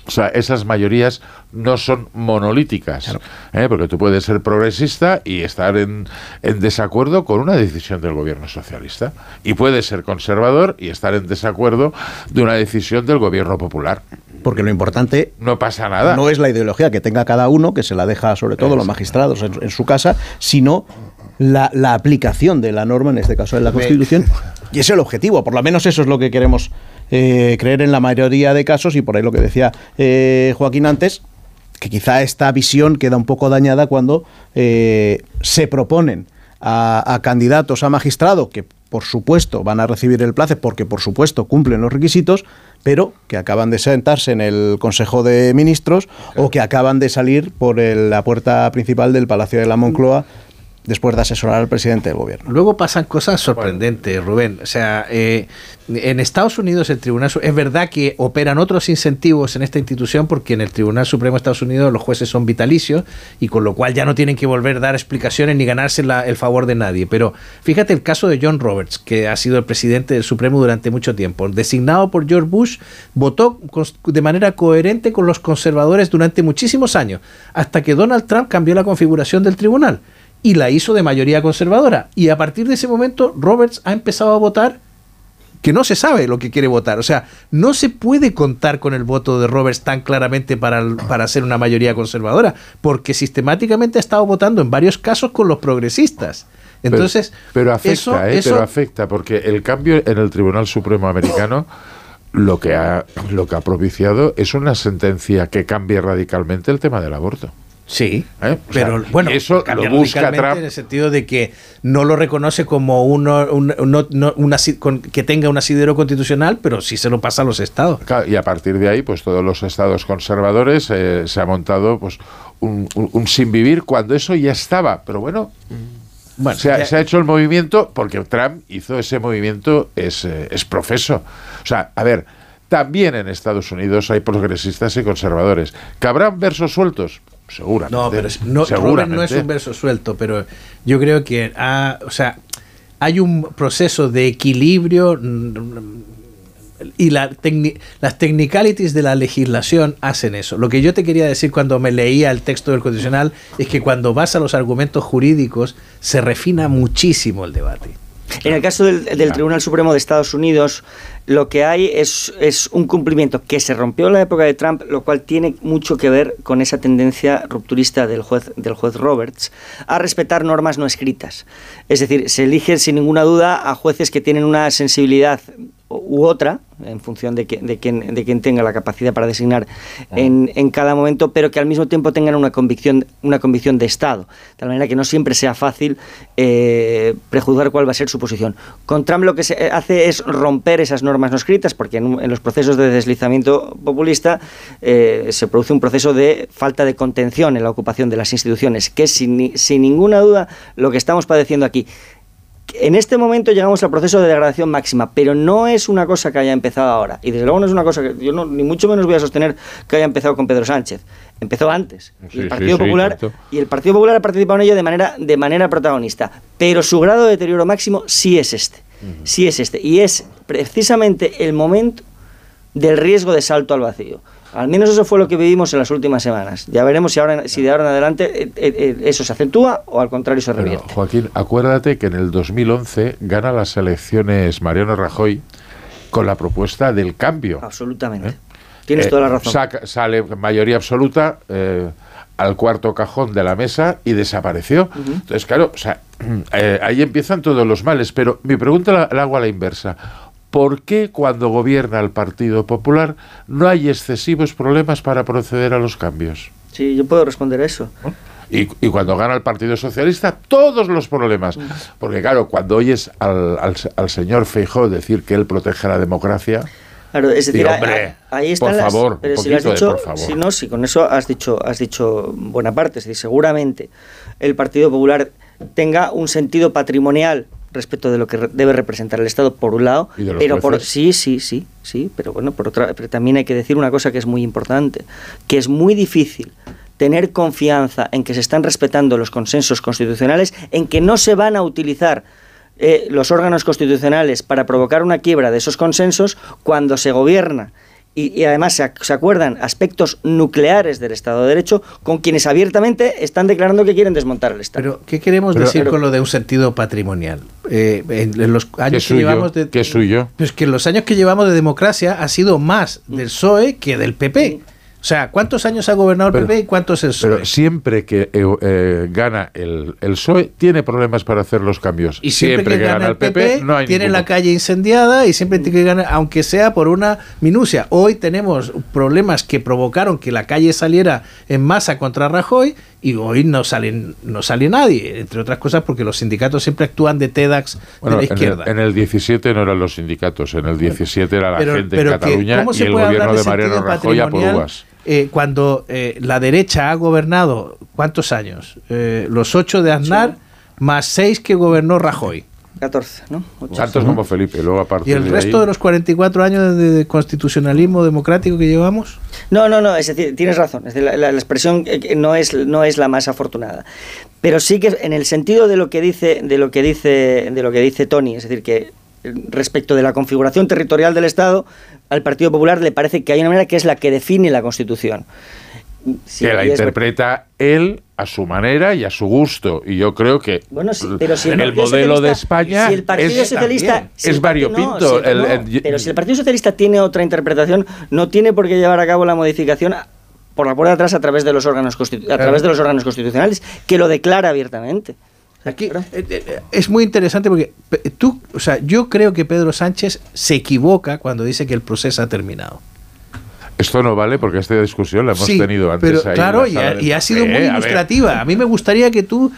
O sea, esas mayorías no son monolíticas, ¿eh? porque tú puedes ser progresista y estar en, en, desacuerdo con una decisión del gobierno socialista, y puedes ser conservador y estar en desacuerdo de una decisión del gobierno popular. Porque lo importante no pasa nada. No es la ideología que tenga cada uno, que se la deja sobre todo los magistrados en, su casa, sino la, la, aplicación de la norma, en este caso de la Constitución. Y es el objetivo, por lo menos eso es lo que queremos eh, creer en la mayoría de casos y por ahí lo que decía eh, Joaquín antes, que quizá esta visión queda un poco dañada cuando eh, se proponen a, candidatos a magistrado que por supuesto van a recibir el plazo porque por supuesto cumplen los requisitos, pero que acaban de sentarse en el Consejo de Ministros o que acaban de salir por la puerta principal del Palacio de la Moncloa después de asesorar al presidente del gobierno. Luego pasan cosas sorprendentes, Rubén. O sea, eh, en Estados Unidos el Tribunal es verdad que operan otros incentivos en esta institución porque en el Tribunal Supremo de Estados Unidos los jueces son vitalicios y con lo cual ya no tienen que volver a dar explicaciones ni ganarse el favor de nadie. Pero fíjate el caso de John Roberts, que ha sido el presidente del Supremo durante mucho tiempo. Designado por George Bush, votó de manera coherente con los conservadores durante muchísimos años, hasta que Donald Trump cambió la configuración del tribunal y la hizo de mayoría conservadora. Y a partir de ese momento, Roberts ha empezado a votar que no se sabe lo que quiere votar. O sea, no se puede contar con el voto de Roberts tan claramente para, para ser una mayoría conservadora, porque sistemáticamente ha estado votando en varios casos con los progresistas. Entonces, pero, afecta, ¿eh? pero afecta, porque el cambio en el Tribunal Supremo americano lo que ha lo que ha propiciado es una sentencia que cambie radicalmente el tema del aborto. Sí, ¿Eh? pero bueno, eso lo busca Trump. en el sentido de que no lo reconoce como uno, que tenga un asidero constitucional, pero sí se lo pasa a los estados. y a partir de ahí, pues todos los estados conservadores eh, se ha montado pues un, sin vivir cuando eso ya estaba, pero bueno. Bueno, se, ha, hecho el movimiento porque Trump hizo ese movimiento, es, eh, es profeso. O sea, a ver, también en Estados Unidos hay progresistas y conservadores. ¿Cabrán versos sueltos? Seguramente. No, pero no, no es un verso suelto, pero yo creo que o sea, hay un proceso de equilibrio mm, y la las technicalities de la legislación hacen eso. Lo que yo te quería decir cuando me leía el texto del condicional es que cuando vas a los argumentos jurídicos se refina muchísimo el debate. En el caso del, Tribunal Supremo de Estados Unidos, lo que hay es, es, un cumplimiento que se rompió en la época de Trump, lo cual tiene mucho que ver con esa tendencia rupturista del juez, del juez Roberts a respetar normas no escritas. Es decir, se elige sin ninguna duda a jueces que tienen una sensibilidad u otra, en función de, que, de, quien, de quien tenga la capacidad para designar en, en, cada momento, pero que al mismo tiempo tengan una convicción, una convicción de Estado, de tal manera que no siempre sea fácil eh, prejuzgar cuál va a ser su posición. Con Trump lo que se hace es romper esas normas no escritas, porque en, los procesos de deslizamiento populista eh, se produce un proceso de falta de contención en la ocupación de las instituciones, que es sin, sin ninguna duda lo que estamos padeciendo aquí en este momento llegamos al proceso de degradación máxima, pero no es una cosa que haya empezado ahora. Y desde luego no es una cosa que yo ni mucho menos voy a sostener que haya empezado con Pedro Sánchez. Empezó antes. y el Partido Popular y el Partido Popular ha participado en ello de manera de manera protagonista. Pero su grado de deterioro máximo sí es este. Sí es este. Y es precisamente el momento del riesgo de salto al vacío. Al menos eso fue lo que vivimos en las últimas semanas. Ya veremos si, ahora, si de ahora en adelante eh, eh, eh, eso se acentúa o al contrario se revierte. Joaquín, acuérdate que en el 2011 gana las elecciones Mariano Rajoy con la propuesta del cambio. Absolutamente. Tienes toda la razón. sale mayoría absoluta al cuarto cajón de la mesa y desapareció. Entonces, claro, o sea, *clears throat* ahí empiezan todos los males. Pero mi pregunta la hago a la inversa. ¿Por qué cuando gobierna el Partido Popular no hay excesivos problemas para proceder a los cambios? Sí, yo puedo responder a eso. Y, cuando gana el Partido Socialista, todos los problemas. Porque claro, cuando oyes al, al, señor Feijóo decir que él protege la democracia... Claro, es decir, ahí está por favor, pero si, por favor. si no, si con eso has dicho, has dicho buena parte, es decir, seguramente el Partido Popular tenga un sentido patrimonial respecto de lo que debe representar el Estado por un lado, pero por sí, sí, sí, sí, pero bueno, por otra, pero también hay que decir una cosa que es muy importante, que es muy difícil tener confianza en que se están respetando los consensos constitucionales, en que no se van a utilizar eh, los órganos constitucionales para provocar una quiebra de esos consensos cuando se gobierna y, además se, acuerdan aspectos nucleares del Estado de Derecho con quienes abiertamente están declarando que quieren desmontar el Estado. Pero, ¿qué queremos decir con lo de un sentido patrimonial? Eh, en, los años que llevamos de. ¿Qué suyo? Pues que en los años que llevamos de democracia ha sido más del PSOE que del PP. O sea, ¿cuántos años ha gobernado el PP y cuántos el PSOE? Pero siempre que eh, eh, gana el, el, PSOE, tiene problemas para hacer los cambios. Y siempre, que, gana, el PP, no hay tiene la calle incendiada y siempre tiene que ganar, aunque sea por una minucia. Hoy tenemos problemas que provocaron que la calle saliera en masa contra Rajoy y hoy no salen no sale nadie, entre otras cosas porque los sindicatos siempre actúan de TEDx de la izquierda. En el, 17 no eran los sindicatos, en el 17 era la gente en Cataluña y el gobierno de, Mariano Rajoy a por uvas. Eh, cuando eh, la derecha ha gobernado, ¿cuántos años? Eh, los ocho de Aznar, más seis que gobernó Rajoy. 14, ¿no? Tantos como Felipe, luego aparte ¿Y el resto de los 44 años de, constitucionalismo democrático que llevamos? No, no, no, es decir, tienes razón, la, expresión no es, no es la más afortunada. Pero sí que en el sentido de lo que dice, de lo que dice, de lo que dice Tony, es decir, que respecto de la configuración territorial del Estado, al Partido Popular le parece que hay una manera que es la que define la Constitución. que la interpreta él a su manera y a su gusto. Y yo creo que bueno, pero si el, modelo de España el Partido es, Socialista, es variopinto. pero si el Partido Socialista tiene otra interpretación, no tiene por qué llevar a cabo la modificación por la puerta de atrás a través de los órganos a través de los órganos constitucionales, que lo declara abiertamente. Aquí eh, eh, es muy interesante porque tú, o sea, yo creo que Pedro Sánchez se equivoca cuando dice que el proceso ha terminado. Esto no vale porque esta discusión la hemos tenido antes. Pero, claro, y ha, sido muy ilustrativa. A, mí me gustaría que tú,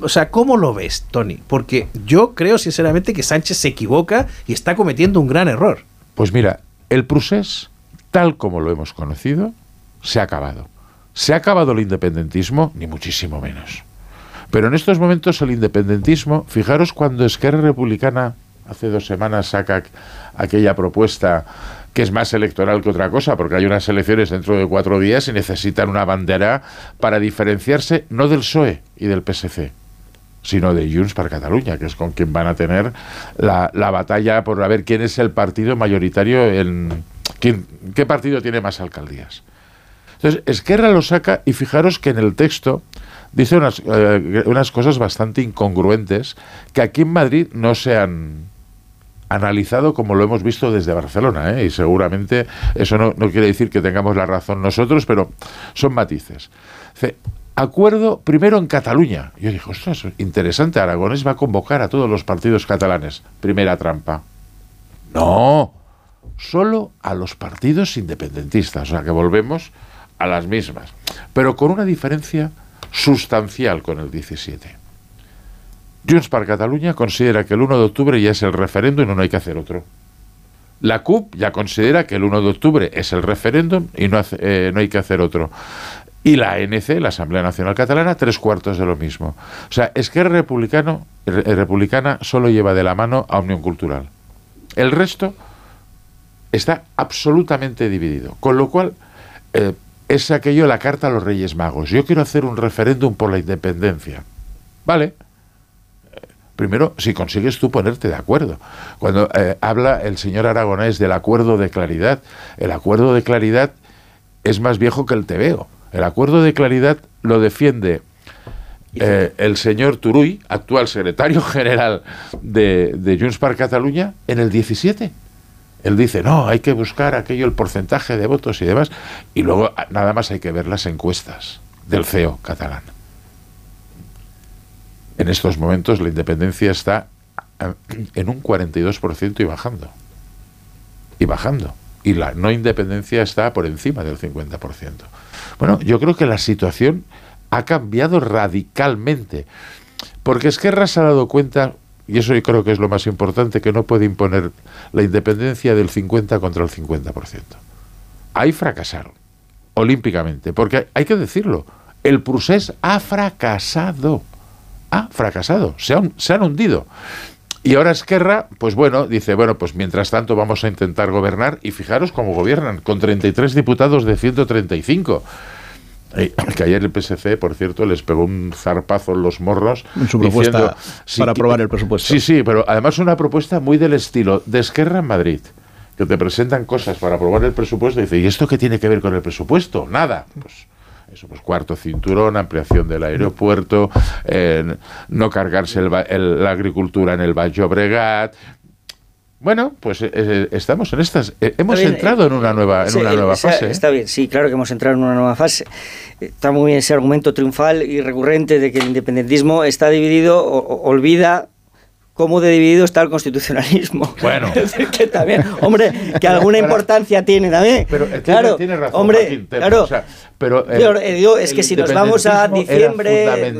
o sea, ¿cómo lo ves, Tony? Porque yo creo sinceramente que Sánchez se equivoca y está cometiendo un gran error. Pues mira, el procés, tal como lo hemos conocido, se ha acabado. ¿Se ha acabado el independentismo? Ni muchísimo menos. Pero en estos momentos el independentismo, fijaros cuando Esquerra Republicana hace dos semanas saca aquella propuesta que es más electoral que otra cosa, porque hay unas elecciones dentro de cuatro días y necesitan una bandera para diferenciarse no del PSOE y del PSC, sino de Junts para Cataluña, que es con quien van a tener la, la batalla por ver quién es el partido mayoritario en... Quién, ¿Qué partido tiene más alcaldías? Entonces, Esquerra lo saca y fijaros que en el texto dice unas, eh, unas cosas bastante incongruentes que aquí en Madrid no se han analizado como lo hemos visto desde Barcelona, ¿eh? y seguramente eso no, quiere decir que tengamos la razón nosotros, pero son matices. acuerdo primero en Cataluña. Yo dije, ostras, interesante, Aragones va a convocar a todos los partidos catalanes. Primera trampa. No, solo a los partidos independentistas, o sea que volvemos a las mismas, pero con una diferencia sustancial con el 17. Junts per Cataluña considera que el 1 de octubre ya es el referéndum y no hay que hacer otro. La CUP ya considera que el 1 de octubre es el referéndum y no, eh, no hay que hacer otro. Y la ANC, la Asamblea Nacional Catalana, tres cuartos de lo mismo. O sea, es que el republicano, republicana solo lleva de la mano a Unión Cultural. El resto está absolutamente dividido. Con lo cual, eh, es aquello la carta a los Reyes Magos. Yo quiero hacer un referéndum por la independencia. Vale. Primero, si consigues tú ponerte de acuerdo. Cuando eh, habla el señor Aragonés del acuerdo de claridad, el acuerdo de claridad es más viejo que el tebeo. El acuerdo de claridad lo defiende eh, el señor Turuy, actual secretario *laughs* general de, de Junts per Cataluña, en el 17. Él dice, no, hay que buscar aquello, el porcentaje de votos y demás. Y luego nada más hay que ver las encuestas del CEO catalán. En estos momentos la independencia está ah, en un 42% y bajando. y bajando. Y la no independencia está por encima del 50%. Bueno, yo creo que la situación ha cambiado radicalmente. Porque Esquerra se ha dado cuenta, y eso yo creo que es lo más importante, que no puede imponer la independencia del 50 contra el 50%. Ahí fracasaron, olímpicamente, porque hay que decirlo, el Prusés ha fracasado, ha fracasado, se han, se han hundido. Y ahora Esquerra, pues bueno, dice, bueno, pues mientras tanto vamos a intentar gobernar y fijaros cómo gobiernan, con 33 diputados de 135. *coughs* Que ayer el PSC, por cierto, les pegó un zarpazo en los morros. En su propuesta para aprobar el presupuesto. Sí, sí, pero además una propuesta muy del estilo de Esquerra en Madrid que te presentan cosas para aprobar el presupuesto y dice, ¿y esto qué tiene que ver con el presupuesto? Nada. Pues eso, pues cuarto cinturón, ampliación del aeropuerto, no cargarse la agricultura en el Valle Bregat, bueno, pues eh, eh, estamos en estas. Eh, hemos entrado en una nueva, en una nueva fase. Está bien, sí, claro que hemos entrado en una nueva fase. Está muy bien ese argumento triunfal y recurrente de que el independentismo está dividido, o, olvida cómo de dividido está el constitucionalismo. Bueno. *laughs* que también, hombre, que alguna importancia tiene también. Pero claro, tiene, razón, hombre, claro. pero es que si nos vamos a diciembre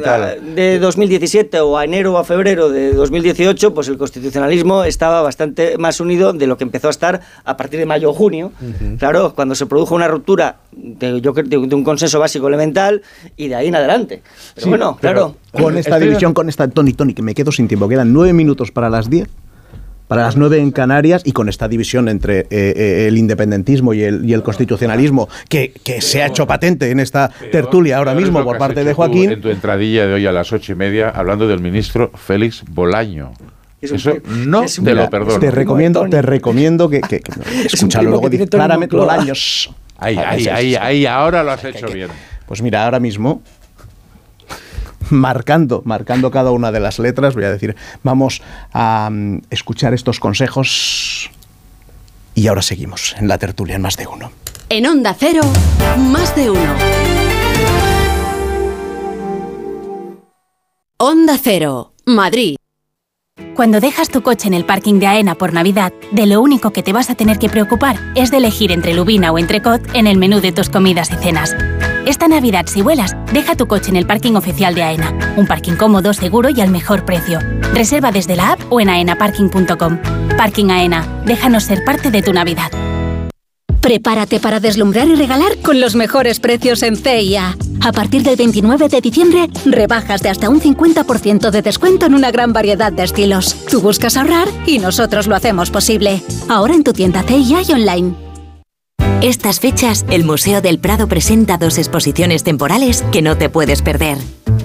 de 2017 o a enero o a febrero de 2018, pues el constitucionalismo estaba bastante más unido de lo que empezó a estar a partir de mayo o junio. Claro, cuando se produjo una ruptura de, yo, de, un consenso básico elemental y de ahí en adelante. Pero bueno, claro. Con esta división, con esta Tony Tony, que me quedo sin tiempo, quedan nueve minutos para las diez para las nueve en Canarias y con esta división entre eh, eh, el independentismo y el, y el constitucionalismo que, que, se ha hecho patente en esta tertulia ahora mismo por parte de Joaquín. en tu entradilla de hoy a las ocho y media, hablando del ministro Félix Bolaño. Eso no te lo perdono. Te recomiendo, te recomiendo que, que, *laughs* escúchalo luego claramente Bolaños. Ahí, ahí, ahí, ahí, ahora lo has hecho bien. Pues mira, ahora mismo marcando, marcando cada una de las letras, voy a decir, vamos a mm, escuchar estos consejos y ahora seguimos en la tertulia en más de uno. En Onda Cero, más de uno. Onda Cero, Madrid. Cuando dejas tu coche en el parking de AENA por Navidad, de lo único que te vas a tener que preocupar es de elegir entre lubina o entrecot en el menú de tus comidas y cenas. Esta Navidad, si vuelas, deja tu coche en el parking oficial de AENA. Un parking cómodo, seguro y al mejor precio. Reserva desde la app o en aenaparking.com. Parking AENA, déjanos ser parte de tu Navidad. Prepárate para deslumbrar y regalar con los mejores precios en CIA. A partir del 29 de diciembre, rebajas de hasta un 50% de descuento en una gran variedad de estilos. Tú buscas ahorrar y nosotros lo hacemos posible. Ahora en tu tienda CIA y online. Estas fechas, el Museo del Prado presenta dos exposiciones temporales que no te puedes perder.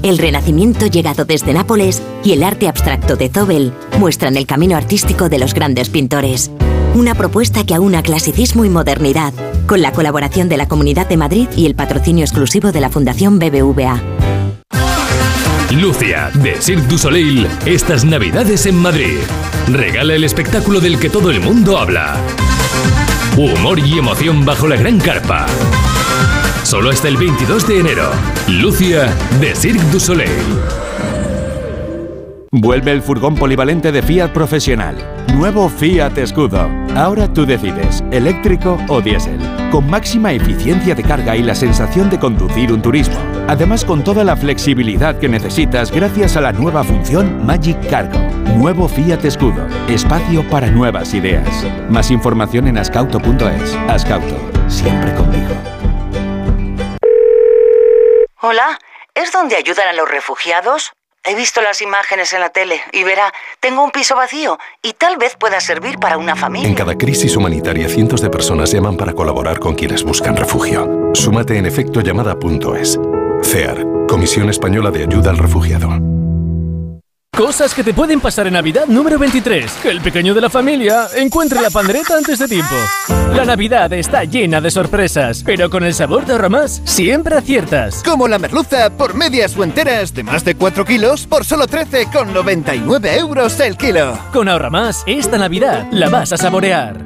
El Renacimiento llegado desde Nápoles y el arte abstracto de Zobel muestran el camino artístico de los grandes pintores. Una propuesta que aúna clasicismo y modernidad, con la colaboración de la Comunidad de Madrid y el patrocinio exclusivo de la Fundación BBVA. Lucia, de Cirque du Soleil, estas Navidades en Madrid. Regala el espectáculo del que todo el mundo habla. Humor y emoción bajo la gran carpa. Solo hasta el 22 de enero. Lucia, de Cirque du Soleil. Vuelve el furgón polivalente de Fiat Profesional. Nuevo Fiat Escudo. Ahora tú decides, eléctrico o diésel. Con máxima eficiencia de carga y la sensación de conducir un turismo. Además con toda la flexibilidad que necesitas gracias a la nueva función Magic Cargo. Nuevo Fiat Escudo. Espacio para nuevas ideas. Más información en ascauto.es. Ascauto. Siempre conmigo. Hola, ¿es donde ayudan a los refugiados? He visto las imágenes en la tele y verá, tengo un piso vacío y tal vez pueda servir para una familia. En cada crisis humanitaria cientos de personas llaman para colaborar con quienes buscan refugio. Súmate en efectollamada.es. CEAR, Comisión Española de Ayuda al Refugiado. Cosas que te pueden pasar en Navidad número 23. Que el pequeño de la familia encuentre la pandereta antes de tiempo. La Navidad está llena de sorpresas, pero con el sabor de más siempre aciertas. Como la merluza por medias o enteras de más de 4 kilos por solo 13,99 euros el kilo. Con Ahorra Más, esta Navidad la vas a saborear.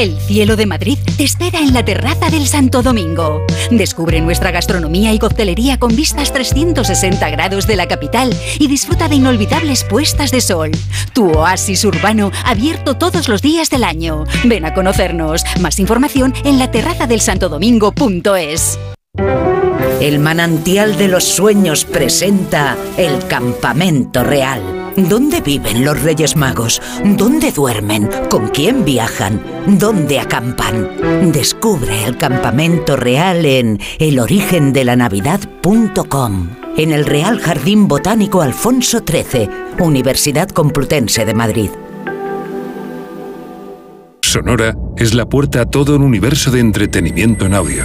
El cielo de Madrid te espera en la terraza del Santo Domingo. Descubre nuestra gastronomía y coctelería con vistas 360 grados de la capital y disfruta de inolvidables puestas de sol. Tu oasis urbano abierto todos los días del año. Ven a conocernos. Más información en la terraza del Santo Domingo.es. El manantial de los sueños presenta el campamento real ¿Dónde viven los Reyes Magos? ¿Dónde duermen? ¿Con quién viajan? ¿Dónde acampan? Descubre el campamento real en elorigendelanavidad.com. En el Real Jardín Botánico Alfonso XIII, Universidad Complutense de Madrid. Sonora es la puerta a todo un universo de entretenimiento en audio.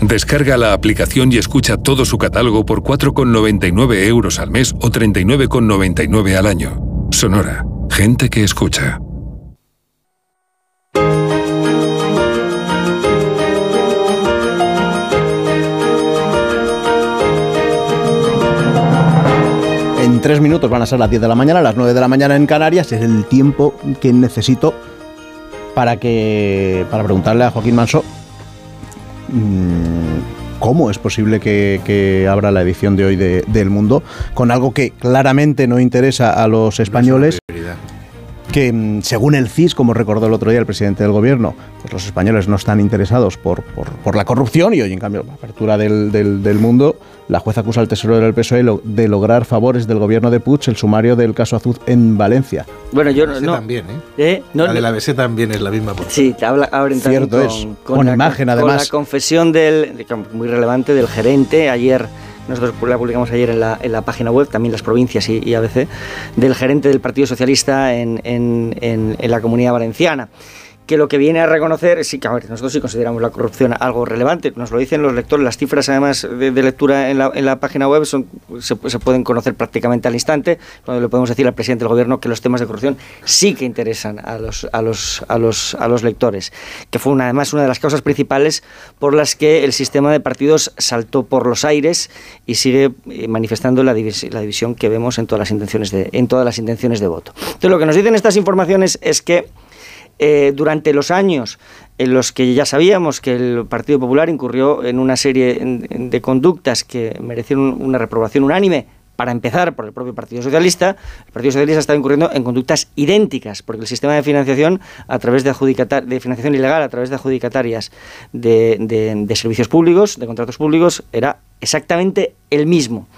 Descarga la aplicación y escucha todo su catálogo por 4,99 euros al mes o 39,99 al año. Sonora. Gente que escucha. En tres minutos van a ser las 10 de la mañana, las 9 de la mañana en Canarias. Es el tiempo que necesito para que para preguntarle a Joaquín Manso cómo es posible que, abra la edición de hoy de, del Mundo con algo que claramente no interesa a los españoles que mm, según el CIS, como recordó el otro día el presidente del gobierno, pues los españoles no están interesados por, por, la corrupción y hoy, en cambio, la apertura del, del, mundo, la jueza acusa al tesorero del PSOE de lograr favores del gobierno de Puig el sumario del caso Azud en Valencia. Bueno, yo no... también, ¿eh? ¿Eh? la de la BC también es la misma Sí, te habla ahora Cierto es, con, imagen además. Con la confesión del, muy relevante del gerente ayer nosotros la publicamos ayer en la, en la página web, también las provincias y, ABC, del gerente del Partido Socialista en, en, en la comunidad valenciana que lo que viene a reconocer, sí, que a ver, nosotros sí consideramos la corrupción algo relevante, nos lo dicen los lectores, las cifras además de, lectura en la, página web se, pueden conocer prácticamente al instante, cuando le podemos decir al presidente del gobierno que los temas de corrupción sí que interesan a los, a los, a los, a los lectores, que fue además una de las causas principales por las que el sistema de partidos saltó por los aires y sigue eh, manifestando la, la división que vemos en todas las intenciones de, en todas las intenciones de voto. Entonces lo que nos dicen estas informaciones es que eh, durante los años en los que ya sabíamos que el Partido Popular incurrió en una serie de conductas que merecieron una reprobación unánime, para empezar por el propio Partido Socialista, el Partido Socialista está incurriendo en conductas idénticas, porque el sistema de financiación a través de, de financiación ilegal a través de adjudicatarias de, servicios públicos, de contratos públicos, era exactamente el mismo.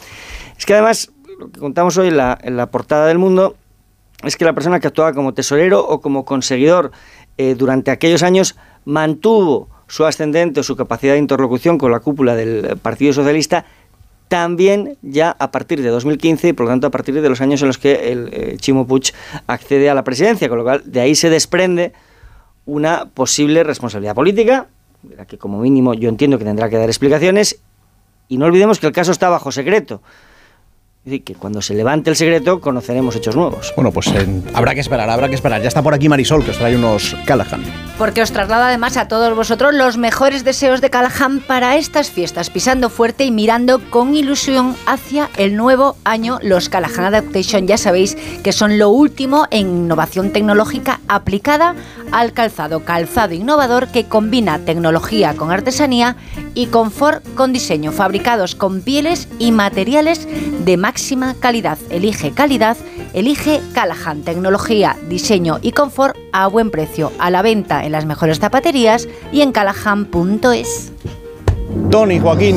Es que además, lo que contamos hoy en la, en la portada del mundo es que la persona que actuaba como tesorero o como conseguidor eh, durante aquellos años mantuvo su ascendente o su capacidad de interlocución con la cúpula del Partido Socialista también ya a partir de 2015 y por lo tanto a partir de los años en los que el eh, Chimo accede a la presidencia, con lo cual de ahí se desprende una posible responsabilidad política, la que como mínimo yo entiendo que tendrá que dar explicaciones, y no olvidemos que el caso está bajo secreto decir, que cuando se levante el secreto conoceremos hechos nuevos. Bueno, pues habrá que esperar, habrá que esperar. Ya está por aquí Marisol, que os trae unos Callahan. Porque os traslada además a todos vosotros los mejores deseos de Callahan para estas fiestas, pisando fuerte y mirando con ilusión hacia el nuevo año. Los Callahan Adaptation ya sabéis que son lo último en innovación tecnológica aplicada al calzado. Calzado innovador que combina tecnología con artesanía y confort con diseño, fabricados con pieles y materiales de máxima calidad. Elige calidad, elige Callahan, tecnología, diseño y confort a buen precio, a la venta en las mejores zapaterías y en callahan.es. Tony, Joaquín,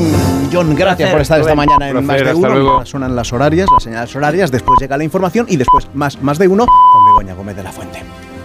John, gracias por estar esta mañana en Más de Uno. Suenan las horarias, las señales horarias, después llega la información y después más, más de uno con Begoña Gómez de la Fuente.